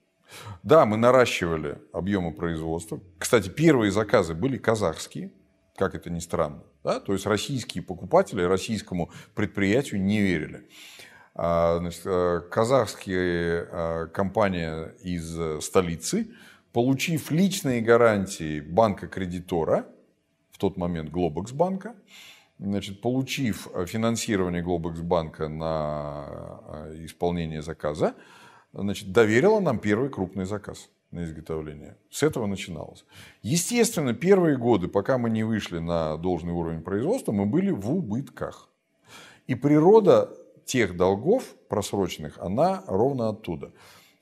Да, мы наращивали объемы производства. Кстати, первые заказы были казахские, как это ни странно. Да? То есть российские покупатели российскому предприятию не верили. А, значит, э, казахская э, компания из столицы, получив личные гарантии банка-кредитора, в тот момент Глобекс банка, значит, получив финансирование Глобекс банка на э, исполнение заказа, значит, доверила нам первый крупный заказ на изготовление. С этого начиналось. Естественно, первые годы, пока мы не вышли на должный уровень производства, мы были в убытках. И природа тех долгов просроченных, она ровно оттуда.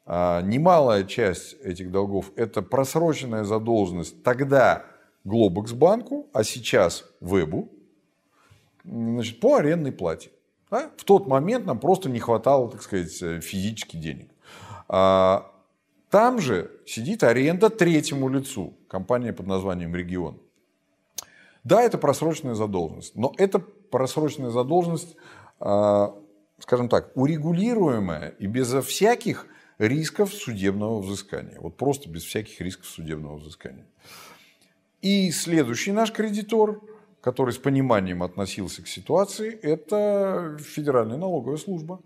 А немалая часть этих долгов – это просроченная задолженность тогда Глобекс банку, а сейчас Вебу, значит, по арендной плате. Да? В тот момент нам просто не хватало, так сказать, физически денег. А там же сидит аренда третьему лицу, компания под названием «Регион». Да, это просроченная задолженность, но это просроченная задолженность, а, скажем так, урегулируемая и безо всяких рисков судебного взыскания. Вот просто без всяких рисков судебного взыскания. И следующий наш кредитор, который с пониманием относился к ситуации, это Федеральная налоговая служба.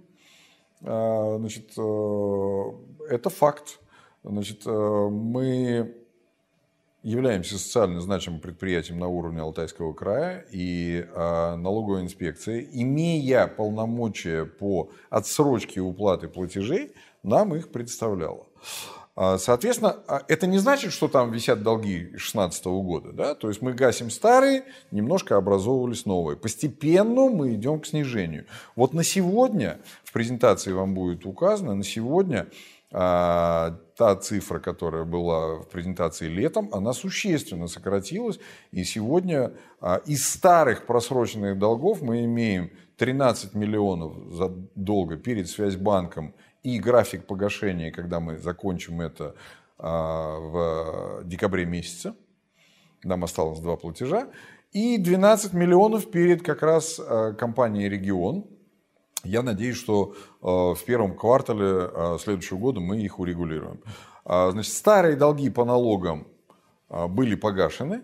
А, значит, э, это факт. Значит, э, мы являемся социально значимым предприятием на уровне Алтайского края, и э, налоговая инспекция, имея полномочия по отсрочке уплаты платежей, нам их представляла. А, соответственно, а, это не значит, что там висят долги 2016 года. Да? То есть мы гасим старые, немножко образовывались новые. Постепенно мы идем к снижению. Вот на сегодня, в презентации вам будет указано, на сегодня а, та цифра, которая была в презентации летом, она существенно сократилась. И сегодня а, из старых просроченных долгов мы имеем 13 миллионов за долга перед Связьбанком и график погашения, когда мы закончим это а, в декабре месяце. Нам осталось два платежа. И 12 миллионов перед как раз компанией «Регион», я надеюсь, что э, в первом квартале э, следующего года мы их урегулируем. А, значит, старые долги по налогам э, были погашены.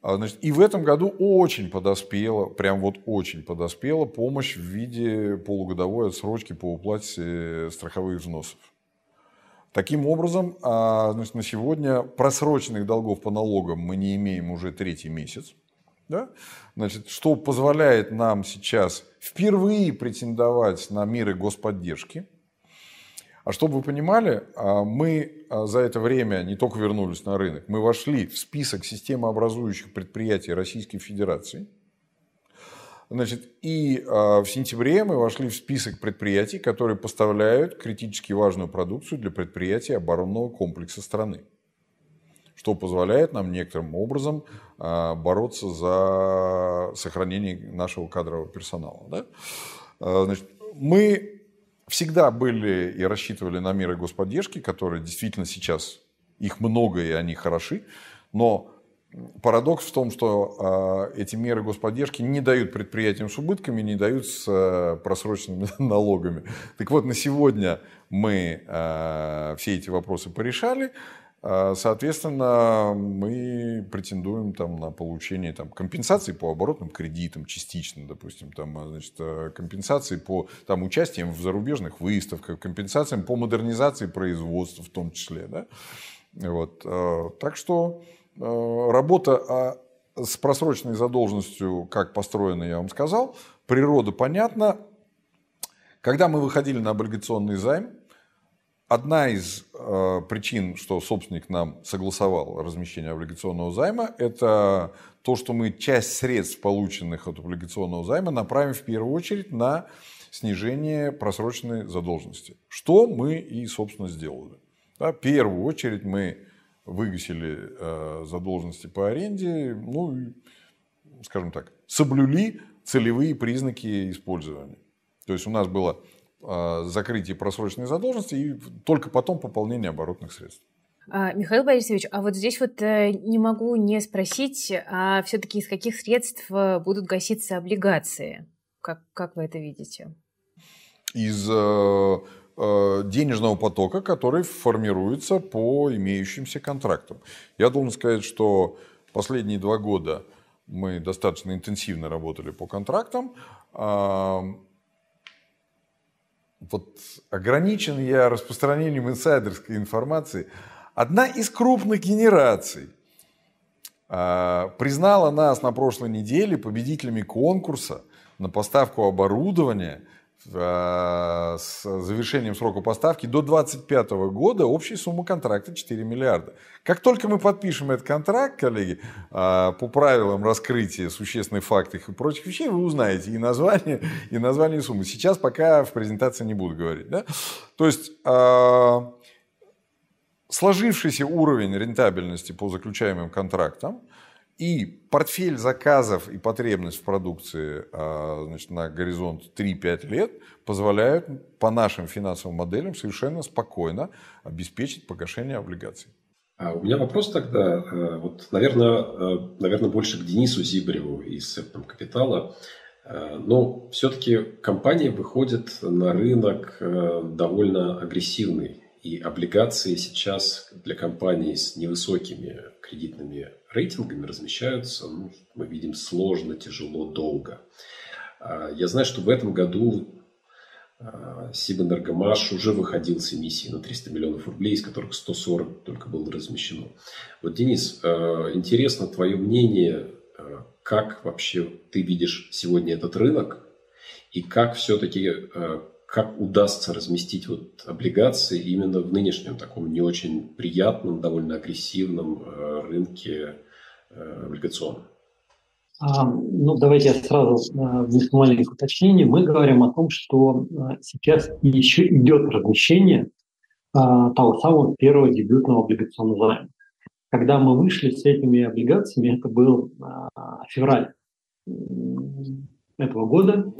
А, значит, и в этом году очень подоспела, прям вот очень подоспела помощь в виде полугодовой отсрочки по уплате страховых взносов. Таким образом, а, значит, на сегодня просроченных долгов по налогам мы не имеем уже третий месяц. Да? Значит, что позволяет нам сейчас впервые претендовать на меры господдержки. А чтобы вы понимали, а, мы а, за это время не только вернулись на рынок, мы вошли в список системообразующих предприятий Российской Федерации. Значит, и в сентябре мы вошли в список предприятий, которые поставляют критически важную продукцию для предприятий оборонного комплекса страны что позволяет нам некоторым образом а, бороться за сохранение нашего кадрового персонала. Да? А, значит, мы всегда были и рассчитывали на меры господдержки, которые действительно сейчас, их много и они хороши, но парадокс в том, что э, эти меры господдержки не дают предприятиям с убытками, не дают с просроченными налогами. Так вот, на сегодня мы все эти вопросы порешали. А, соответственно, мы претендуем там, на получение там, компенсации по оборотным кредитам частично, допустим, там, а, значит, а, компенсации по там, участиям в зарубежных выставках, компенсациям по модернизации производства в том числе. Да? Вот. Так что работа с просроченной задолженностью, как построена, я вам сказал, природа понятна. Когда мы выходили на облигационный займ, Одна из э, причин, что собственник нам согласовал размещение облигационного займа, это то, что мы часть средств, полученных от облигационного займа, направим в первую очередь на снижение просроченной задолженности. Что мы и, собственно, сделали. Да, в первую очередь мы выгасили э, задолженности по аренде, ну, скажем так, соблюли целевые признаки использования. То есть у нас было закрытие просроченной задолженности и только потом пополнение оборотных средств. А, Михаил Борисович, а вот здесь вот э, не могу не спросить, а все-таки из каких средств э, будут гаситься облигации? Как, как вы это видите? Из э, денежного потока, который формируется по имеющимся контрактам. Я должен сказать, что последние два года мы достаточно интенсивно работали по контрактам вот ограничен я распространением инсайдерской информации. Одна из крупных генераций э, признала нас на прошлой неделе победителями конкурса на поставку оборудования – с завершением срока поставки до 2025 года общая сумма контракта 4 миллиарда. Как только мы подпишем этот контракт, коллеги, э, по правилам раскрытия существенных фактов и прочих вещей, вы узнаете и название, и название суммы. Сейчас пока в презентации не буду говорить. Да? То есть э, сложившийся уровень рентабельности по заключаемым контрактам – и портфель заказов и потребность в продукции а, значит, на горизонт 3-5 лет позволяют по нашим финансовым моделям совершенно спокойно обеспечить погашение облигаций. А у меня вопрос тогда, э, вот, наверное, э, наверное, больше к Денису Зибреву из Септом Капитала. Но все-таки компания выходит на рынок довольно агрессивный. И облигации сейчас для компаний с невысокими кредитными рейтингами размещаются, ну, мы видим, сложно, тяжело, долго. А, я знаю, что в этом году а, Сибэнергомаш уже выходил с эмиссией на 300 миллионов рублей, из которых 140 только было размещено. Вот, Денис, а, интересно твое мнение, как вообще ты видишь сегодня этот рынок, и как все-таки как удастся разместить вот облигации именно в нынешнем таком не очень приятном, довольно агрессивном э, рынке э, облигационном? А, ну, давайте я сразу э, внесу маленькое уточнение. Мы говорим о том, что сейчас еще идет размещение того самого первого дебютного облигационного займа. Когда мы вышли с этими облигациями, это был февраль этого года.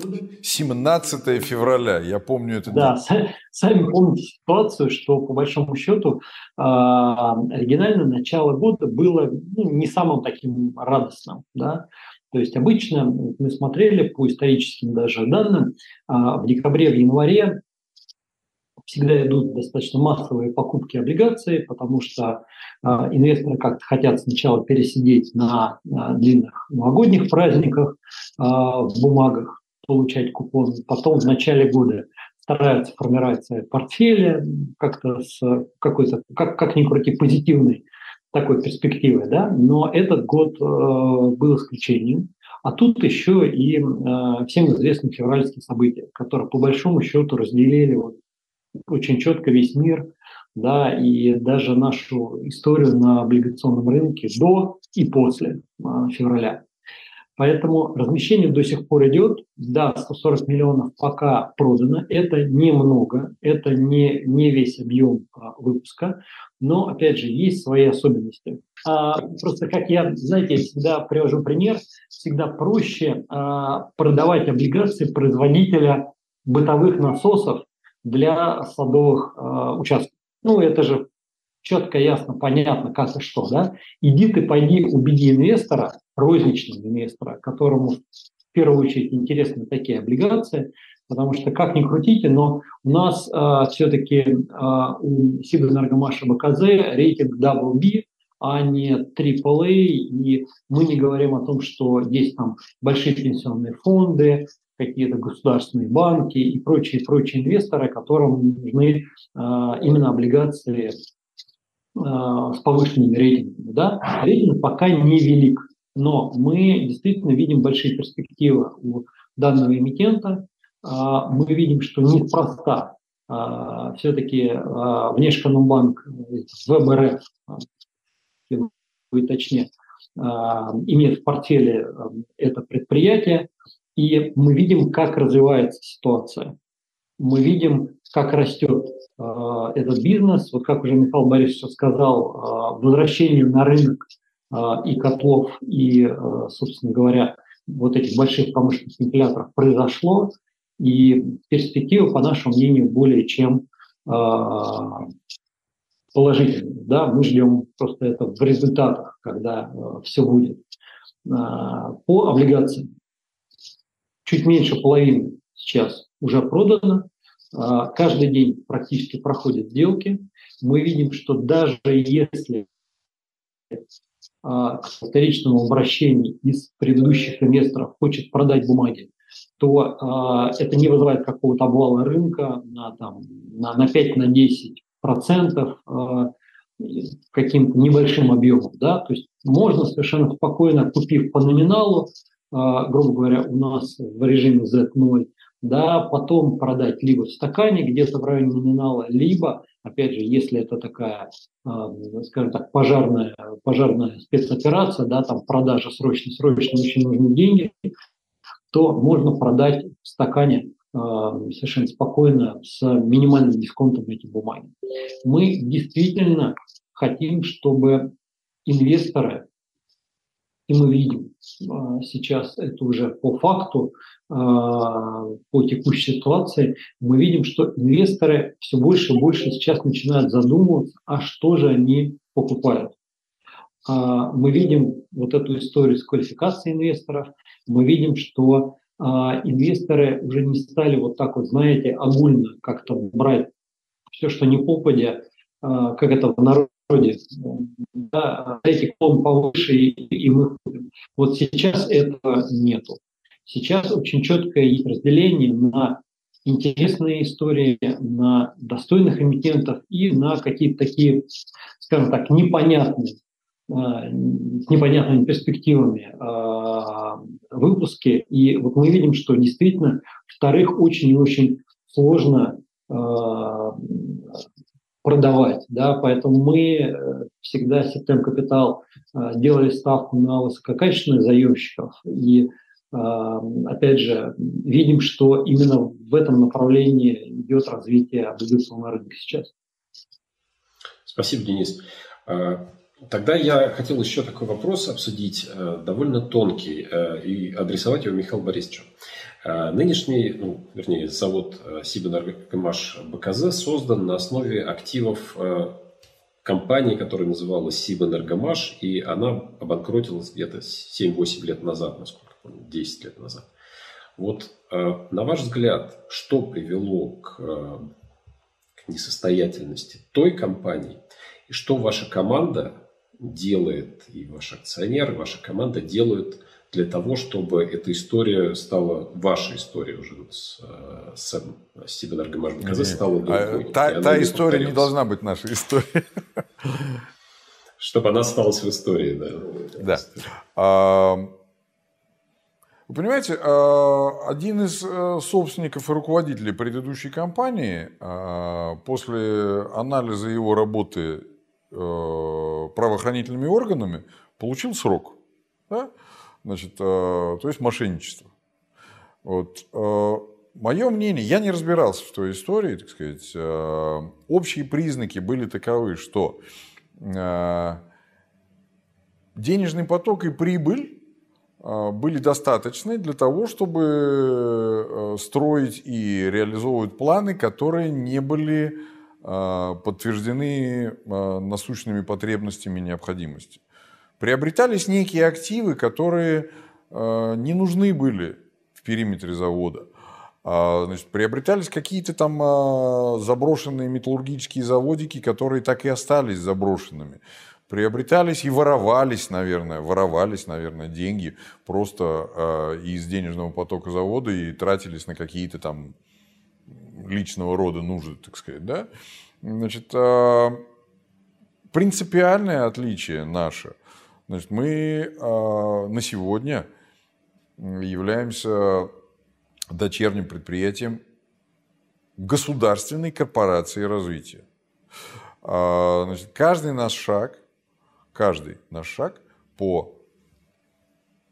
17 февраля, я помню это. Да, сами помните ситуацию, что по большому счету а, оригинальное начало года было ну, не самым таким радостным. Да? То есть обычно мы смотрели по историческим даже данным, а, в декабре, в январе всегда идут достаточно массовые покупки облигаций, потому что э, инвесторы как-то хотят сначала пересидеть на, на длинных новогодних праздниках э, в бумагах, получать купон, потом в начале года стараются формировать свои портфели как-то с какой-то, как, как ни крути, позитивной такой перспективой, да, но этот год э, был исключением. А тут еще и э, всем известны февральские события, которые по большому счету разделили вот очень четко весь мир, да, и даже нашу историю на облигационном рынке до и после а, февраля. Поэтому размещение до сих пор идет. Да, 140 миллионов пока продано. Это немного, это не, не весь объем а, выпуска. Но, опять же, есть свои особенности. А, просто как я, знаете, я всегда привожу пример, всегда проще а, продавать облигации производителя бытовых насосов для садовых а, участков. Ну, это же четко, ясно, понятно, как и что, да, иди ты, пойди, убеди инвестора, розничного инвестора, которому в первую очередь интересны такие облигации, потому что, как ни крутите, но у нас э, все-таки э, у Сибэнергомаша БКЗ рейтинг WB, а не AAA, и мы не говорим о том, что есть там большие пенсионные фонды, какие-то государственные банки и прочие, прочие инвесторы, которым нужны э, именно облигации Э, с повышенными рейтингами. Да? Рейтинг пока невелик, но мы действительно видим большие перспективы у данного эмитента. А, мы видим, что неспроста а, все-таки а, Внешэкономбанк, ВБРФ, вы точнее, имеет в портфеле это предприятие, и мы видим, как развивается ситуация. Мы видим, как растет э, этот бизнес. Вот как уже Михаил Борисович сказал, э, возвращение на рынок э, и котлов, и, э, собственно говоря, вот этих больших промышленных вентиляторов произошло, и перспективы, по нашему мнению, более чем э, положительные. Да? Мы ждем просто это в результатах, когда э, все будет. Э, по облигациям чуть меньше половины сейчас уже продано, а, каждый день практически проходят сделки. Мы видим, что даже если а, к вторичному обращению из предыдущих инвесторов хочет продать бумаги, то а, это не вызывает какого-то обвала рынка на, там, на, на 5-10% на 10 процентов, каким-то небольшим объемом. Да? То есть можно совершенно спокойно, купив по номиналу, грубо говоря, у нас в режиме Z0, да, потом продать либо в стакане где-то в районе номинала, либо, опять же, если это такая, а, скажем так, пожарная, пожарная спецоперация, да, там продажа срочно, срочно очень нужны деньги, то можно продать в стакане а, совершенно спокойно с минимальным дисконтом эти бумаги. Мы действительно хотим, чтобы инвесторы и мы видим а, сейчас это уже по факту, а, по текущей ситуации, мы видим, что инвесторы все больше и больше сейчас начинают задумываться, а что же они покупают. А, мы видим вот эту историю с квалификацией инвесторов, мы видим, что инвесторы уже не стали вот так вот, знаете, огульно как-то брать все, что не попадя, как это в народе вроде да, эти клон повыше, и, мы Вот сейчас этого нету. Сейчас очень четкое есть разделение на интересные истории, на достойных эмитентов и на какие-то такие, скажем так, непонятные, а, с непонятными перспективами а, выпуски. И вот мы видим, что действительно вторых очень и очень сложно а, продавать. Да? Поэтому мы э, всегда Септем Капитал э, делали ставку на высококачественных заемщиков. И э, опять же, видим, что именно в этом направлении идет развитие облигационного рынка сейчас. Спасибо, Денис. Тогда я хотел еще такой вопрос обсудить, довольно тонкий, и адресовать его Михаилу Борисовичу. А, нынешний, ну, вернее, завод э, Сибэнергомаш БКЗ создан на основе активов э, компании, которая называлась Сибэнергомаш, и она обанкротилась где-то 7-8 лет назад, насколько помню, 10 лет назад. Вот э, на ваш взгляд, что привело к, к несостоятельности той компании, и что ваша команда делает, и ваш акционер, и ваша команда делают для того, чтобы эта история стала вашей историей уже с, с Сибэнергомаш БКЗ стала другой. А, та та история не должна быть нашей историей. Чтобы она осталась в истории, да. Да. А, вы понимаете, а, один из э, собственников и руководителей предыдущей компании а, после анализа его работы э, правоохранительными органами получил срок. Да? Значит, то есть мошенничество. Вот. Мое мнение, я не разбирался в той истории, так сказать. Общие признаки были таковы, что денежный поток и прибыль были достаточны для того, чтобы э, строить и реализовывать планы, которые не были подтверждены а, насущными потребностями и необходимости. Приобретались некие активы, которые не нужны были в периметре завода. Значит, приобретались какие-то там заброшенные металлургические заводики, которые так и остались заброшенными приобретались и воровались, наверное, воровались, наверное, деньги просто из денежного потока завода и тратились на какие-то там личного рода нужды, так сказать, да. Значит, э, принципиальное отличие наше, значит, мы э, на сегодня являемся дочерним предприятием государственной корпорации развития. Значит, каждый наш шаг каждый наш шаг по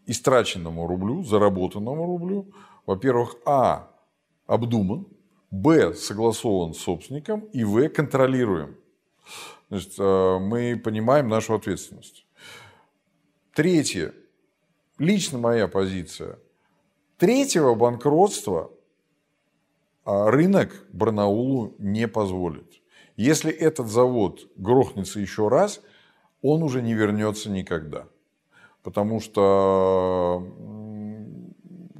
истраченному рублю, заработанному рублю, во-первых, а, обдуман, б, согласован с собственником и в, контролируем. Значит, э, мы понимаем нашу ответственность. Третье. Лично моя позиция. Третьего банкротства а, рынок Барнаулу не позволит. Если этот завод грохнется еще раз – он уже не вернется никогда. Потому что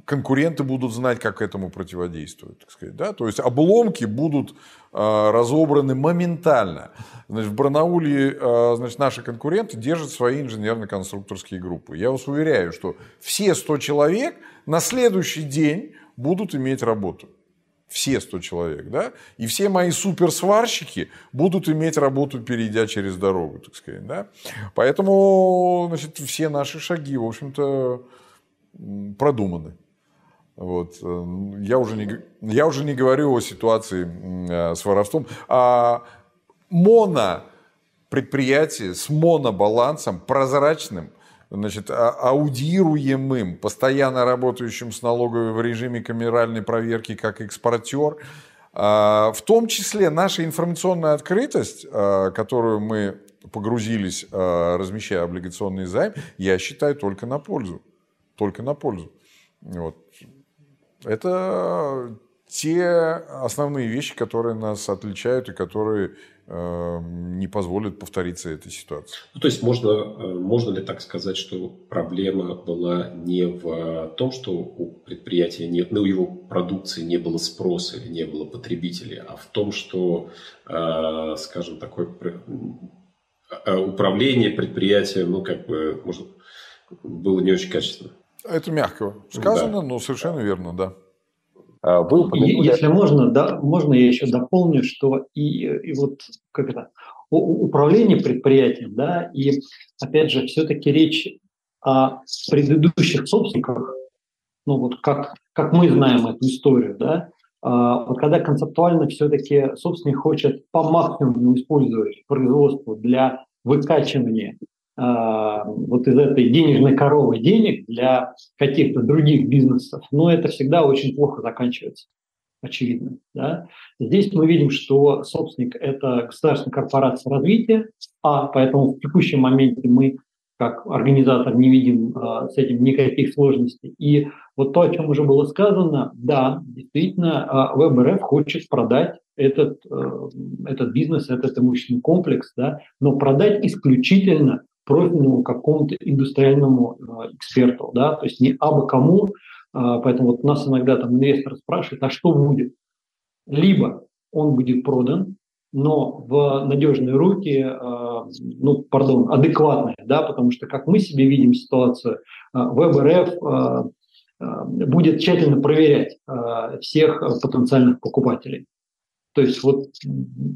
конкуренты будут знать, как этому противодействовать. Так сказать, да? То есть обломки будут э, разобраны моментально. Значит, в Барнауле э, значит, наши конкуренты держат свои инженерно-конструкторские группы. Я вас уверяю, что все 100 человек на следующий день будут иметь работу все 100 человек, да, и все мои суперсварщики будут иметь работу, перейдя через дорогу, так сказать, да. Поэтому, значит, все наши шаги, в общем-то, продуманы. Вот. Я, уже не, я уже не говорю о ситуации с воровством. А моно предприятие с монобалансом, прозрачным, значит, а, аудируемым, постоянно работающим с налоговой в режиме камеральной проверки как экспортер. А, в том числе наша информационная открытость, а, которую мы погрузились, размещая облигационный займ, я считаю только на пользу. Только на пользу. Вот. Это те основные вещи, которые нас отличают и которые Эм, не позволит повториться этой ситуации. Ну, то есть можно, э, можно ли так сказать, что проблема была не в том, что у предприятия нет, ну, у его продукции не было спроса или не было потребителей, а в том, что, э, скажем, такое э, управление предприятием, ну, как бы, может, было не очень качественно. Это мягко сказано, да. но совершенно верно, да. А, вы упомянули... Если можно, да, можно я еще дополню, что и, и вот как это, управление предприятием, да, и опять же, все-таки речь о предыдущих собственниках, ну вот как, как мы знаем эту историю, да, а, вот когда концептуально все-таки собственник хочет по максимуму использовать производство для выкачивания вот из этой денежной коровы денег для каких-то других бизнесов, но это всегда очень плохо заканчивается, очевидно. Да? Здесь мы видим, что собственник – это государственная корпорация развития, а поэтому в текущем моменте мы как организатор не видим а, с этим никаких сложностей. И вот то, о чем уже было сказано, да, действительно, а, ВБРФ хочет продать этот, э, этот бизнес, этот имущественный комплекс, да, но продать исключительно профильному какому-то индустриальному э, эксперту, да, то есть не абы кому, а, поэтому вот нас иногда там инвестор спрашивает, а что будет? Либо он будет продан, но в надежные руки, э, ну, пардон, адекватные, да, потому что, как мы себе видим ситуацию, э, ВБРФ будет тщательно проверять всех потенциальных покупателей. То есть вот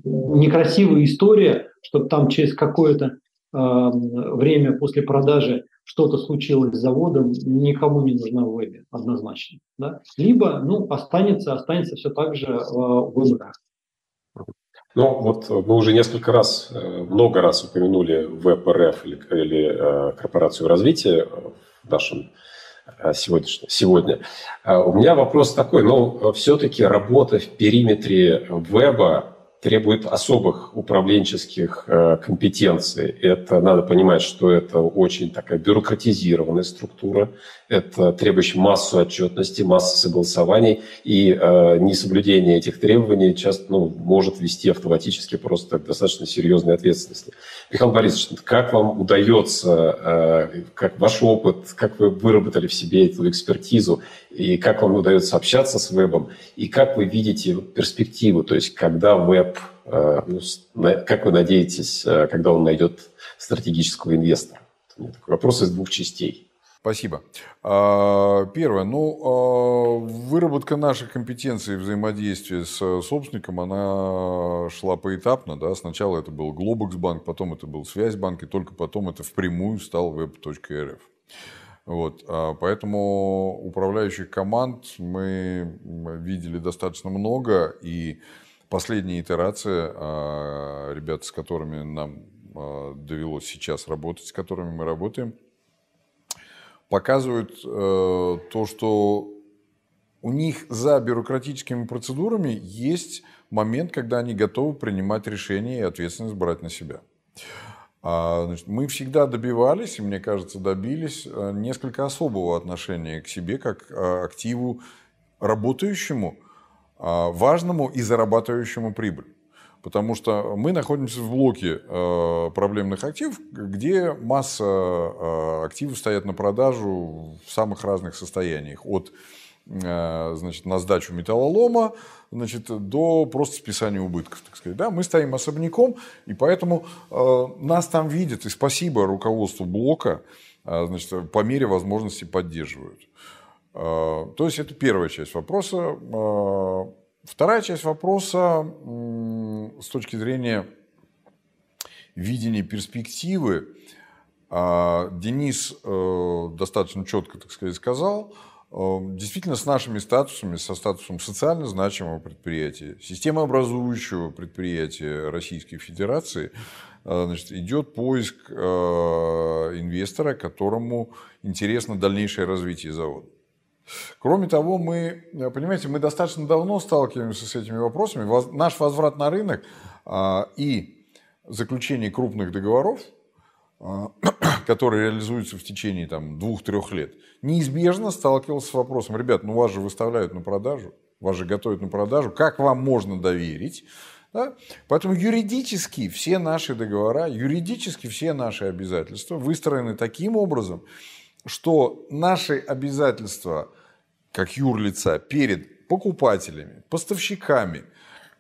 некрасивая история, что там через какое-то время после продажи что-то случилось с заводом, никому не нужна в вебе однозначно. Да? Либо ну, останется, останется все так же в выборах. Ну, вот мы уже несколько раз, э, много раз упомянули ВПРФ или, или э, Корпорацию развития нашем э, сегодняшнем, сегодня. У меня вопрос такой, ну, все-таки работа в периметре веба требует особых управленческих э, компетенций. Это надо понимать, что это очень такая бюрократизированная структура, это требующая массу отчетности, массу согласований, и э, несоблюдение этих требований часто ну, может вести автоматически просто к достаточно серьезной ответственности. Михаил Борисович, как вам удается, э, как ваш опыт, как вы выработали в себе эту экспертизу, и как вам удается общаться с вебом, и как вы видите перспективу, то есть когда веб, э, ну, как вы надеетесь, э, когда он найдет стратегического инвестора? У меня такой вопрос из двух частей. Спасибо. А, первое. Ну, а, выработка наших компетенций взаимодействия с собственником, она шла поэтапно. Да? Сначала это был Globox банк, потом это был Связьбанк, и только потом это впрямую стал web.rf. Вот, а, поэтому управляющих команд мы видели достаточно много, и последняя итерация, а, ребята, с которыми нам а, довелось сейчас работать, с которыми мы работаем, показывают э, то, что у них за бюрократическими процедурами есть момент, когда они готовы принимать решения и ответственность брать на себя. А, значит, мы всегда добивались, и мне кажется, добились э, несколько особого отношения к себе как э, активу работающему, а, важному и зарабатывающему прибыль. Потому что мы находимся в блоке э, проблемных активов, где масса активов стоят на продажу в самых разных состояниях. От значит, на сдачу металлолома значит, до просто списания убытков. Так сказать. Да? Мы стоим особняком, и поэтому э, нас там видят, и спасибо руководству блока, э, значит, по мере возможности поддерживают. Э, то есть это первая часть вопроса. Э, вторая часть вопроса э, с точки зрения видения перспективы. Э, Денис э, достаточно четко, так сказать, сказал – действительно с нашими статусами, со статусом социально значимого предприятия, системообразующего предприятия Российской Федерации, э, значит, идет поиск э, инвестора, которому интересно дальнейшее развитие завода. Кроме того, мы, э, понимаете, мы достаточно давно сталкиваемся с этими вопросами. Наш возврат на рынок и заключение крупных договоров – который реализуется в течение там, двух-трех лет, неизбежно сталкивался с вопросом, ребят, ну вас же выставляют на продажу, вас же готовят на продажу, как вам можно доверить? Да? Поэтому юридически все наши договора, юридически все наши обязательства выстроены таким образом, что наши обязательства как юрлица перед покупателями, поставщиками,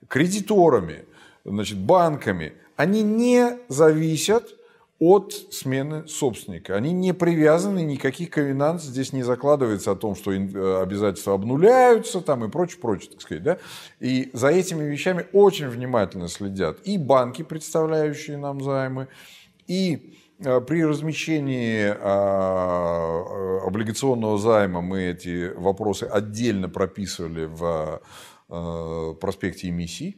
кредиторами, значит, банками, они не зависят от смены собственника. Они не привязаны, никаких ковенант здесь не закладывается о том, что э, обязательства обнуляются там, и прочее, прочее, так сказать. Да? И за этими вещами очень внимательно следят и банки, представляющие нам займы, и э, при размещении а, э, облигационного займа мы эти вопросы отдельно прописывали в проспекте эмиссий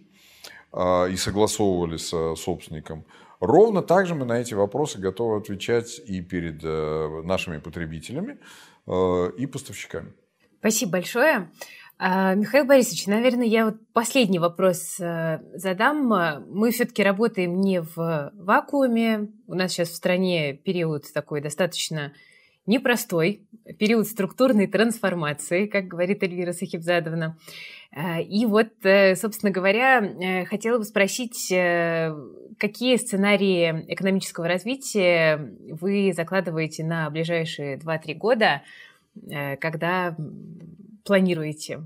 а, и согласовывали с собственником. Ровно так же мы на эти вопросы готовы отвечать и перед э, нашими потребителями, э, и поставщиками. Спасибо большое. А, Михаил Борисович, наверное, я вот последний вопрос э, задам. Мы все-таки работаем не в вакууме. У нас сейчас в стране период такой достаточно непростой, период структурной трансформации, как говорит Эльвира Сахибзадовна. Э, и вот, э, собственно говоря, э, хотела бы спросить, какие сценарии экономического развития вы закладываете на ближайшие 2-3 года, когда планируете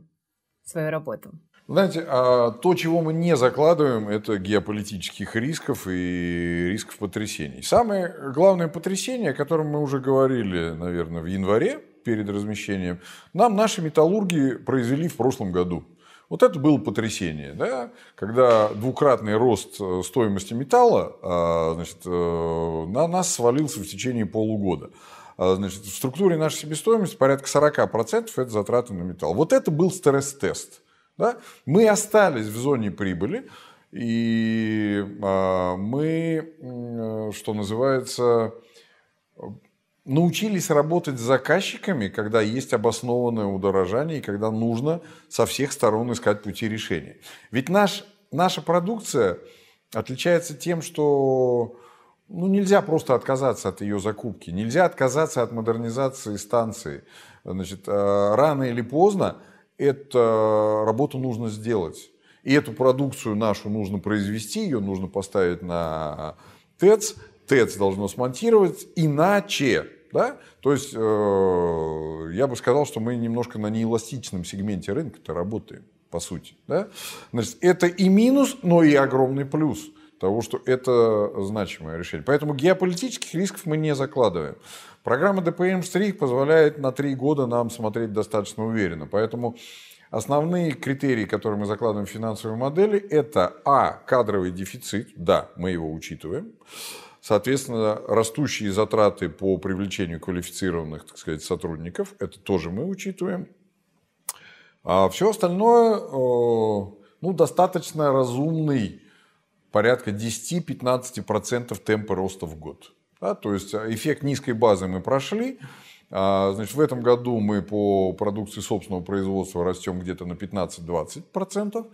свою работу? Знаете, а то, чего мы не закладываем, это геополитических рисков и рисков потрясений. Самое главное потрясение, о котором мы уже говорили, наверное, в январе перед размещением, нам наши металлурги произвели в прошлом году. Вот это было потрясение, да? когда двукратный рост э, стоимости металла а, значит, э, на нас свалился в течение полугода. А, значит, в структуре нашей себестоимости порядка 40% это затраты на металл. Вот это был стресс-тест. Да? Мы остались в зоне прибыли, и а, мы, что называется, научились работать с заказчиками, когда есть обоснованное удорожание и когда нужно со всех сторон искать пути решения. Ведь наш, наша продукция отличается тем, что ну, нельзя просто отказаться от ее закупки, нельзя отказаться от модернизации станции. Значит, э, рано или поздно эту работу нужно сделать. И эту продукцию нашу нужно произвести, ее нужно поставить на ТЭЦ, ТЭЦ должно смонтировать, иначе да? То есть э, я бы сказал, что мы немножко на неэластичном сегменте рынка-то работаем, по сути. Да? Значит, это и минус, но и огромный плюс того, что это значимое решение. Поэтому геополитических рисков мы не закладываем. Программа ДПМ Штрих позволяет на три года нам смотреть достаточно уверенно. Поэтому основные критерии, которые мы закладываем в финансовой модели, это а. кадровый дефицит, да, мы его учитываем. Соответственно, растущие затраты по привлечению квалифицированных, так сказать, сотрудников, это тоже мы учитываем. А все остальное, э, ну, достаточно разумный, порядка 10-15% темпа роста в год. Да, то есть эффект низкой базы мы прошли. А, значит, в этом году мы по продукции собственного производства растем где-то на 15-20%.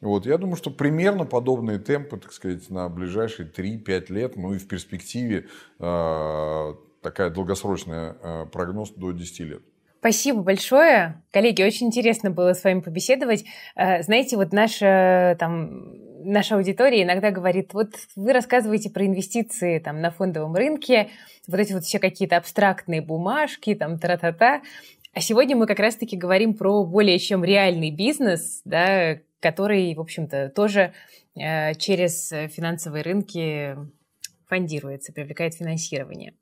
Вот, я думаю, что примерно подобные темпы, так сказать, на ближайшие 3-5 лет, ну и в перспективе э, такая долгосрочная э, прогноз до 10 лет. Спасибо большое. Коллеги, очень интересно было с вами побеседовать. Э, знаете, вот наша, там, наша аудитория иногда говорит, вот вы рассказываете про инвестиции там, на фондовом рынке, вот эти вот все какие-то абстрактные бумажки, там, тра-та-та. А сегодня мы как раз-таки говорим про более чем реальный бизнес, да, который, в общем-то, тоже э, через финансовые рынки фондируется, привлекает финансирование.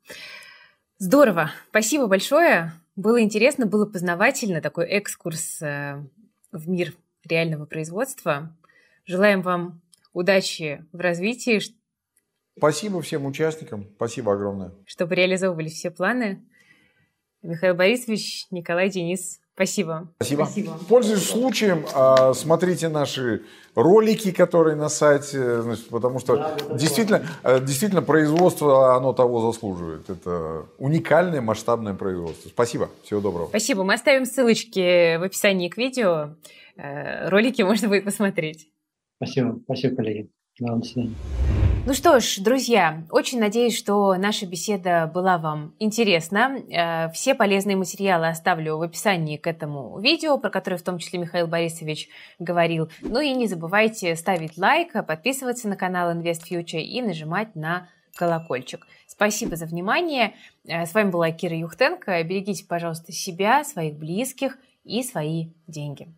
Здорово, спасибо большое. Было интересно, было познавательно, такой экскурс э, в мир реального производства. Желаем вам удачи в развитии. Спасибо всем участникам, спасибо огромное. Чтобы реализовывались все планы. Михаил Борисович, Николай Денис, Спасибо. Спасибо. Спасибо. Пользуясь случаем, а, смотрите наши ролики, которые на сайте, значит, потому что да, действительно, э, действительно производство, оно того заслуживает. Это уникальное масштабное производство. Спасибо. Всего доброго. Спасибо. Мы оставим ссылочки в описании к видео. Э, ролики можно будет посмотреть. Спасибо. Спасибо, коллеги. До свидания. Ну что ж, друзья, очень надеюсь, что наша беседа была вам интересна. Э, все полезные материалы оставлю в описании к этому видео, про которое в том числе Михаил Борисович говорил. Ну и не забывайте ставить лайк, подписываться на канал Invest Future и нажимать на колокольчик. Спасибо за внимание. Э, с вами была Кира Юхтенко. Берегите, пожалуйста, себя, своих близких и свои деньги.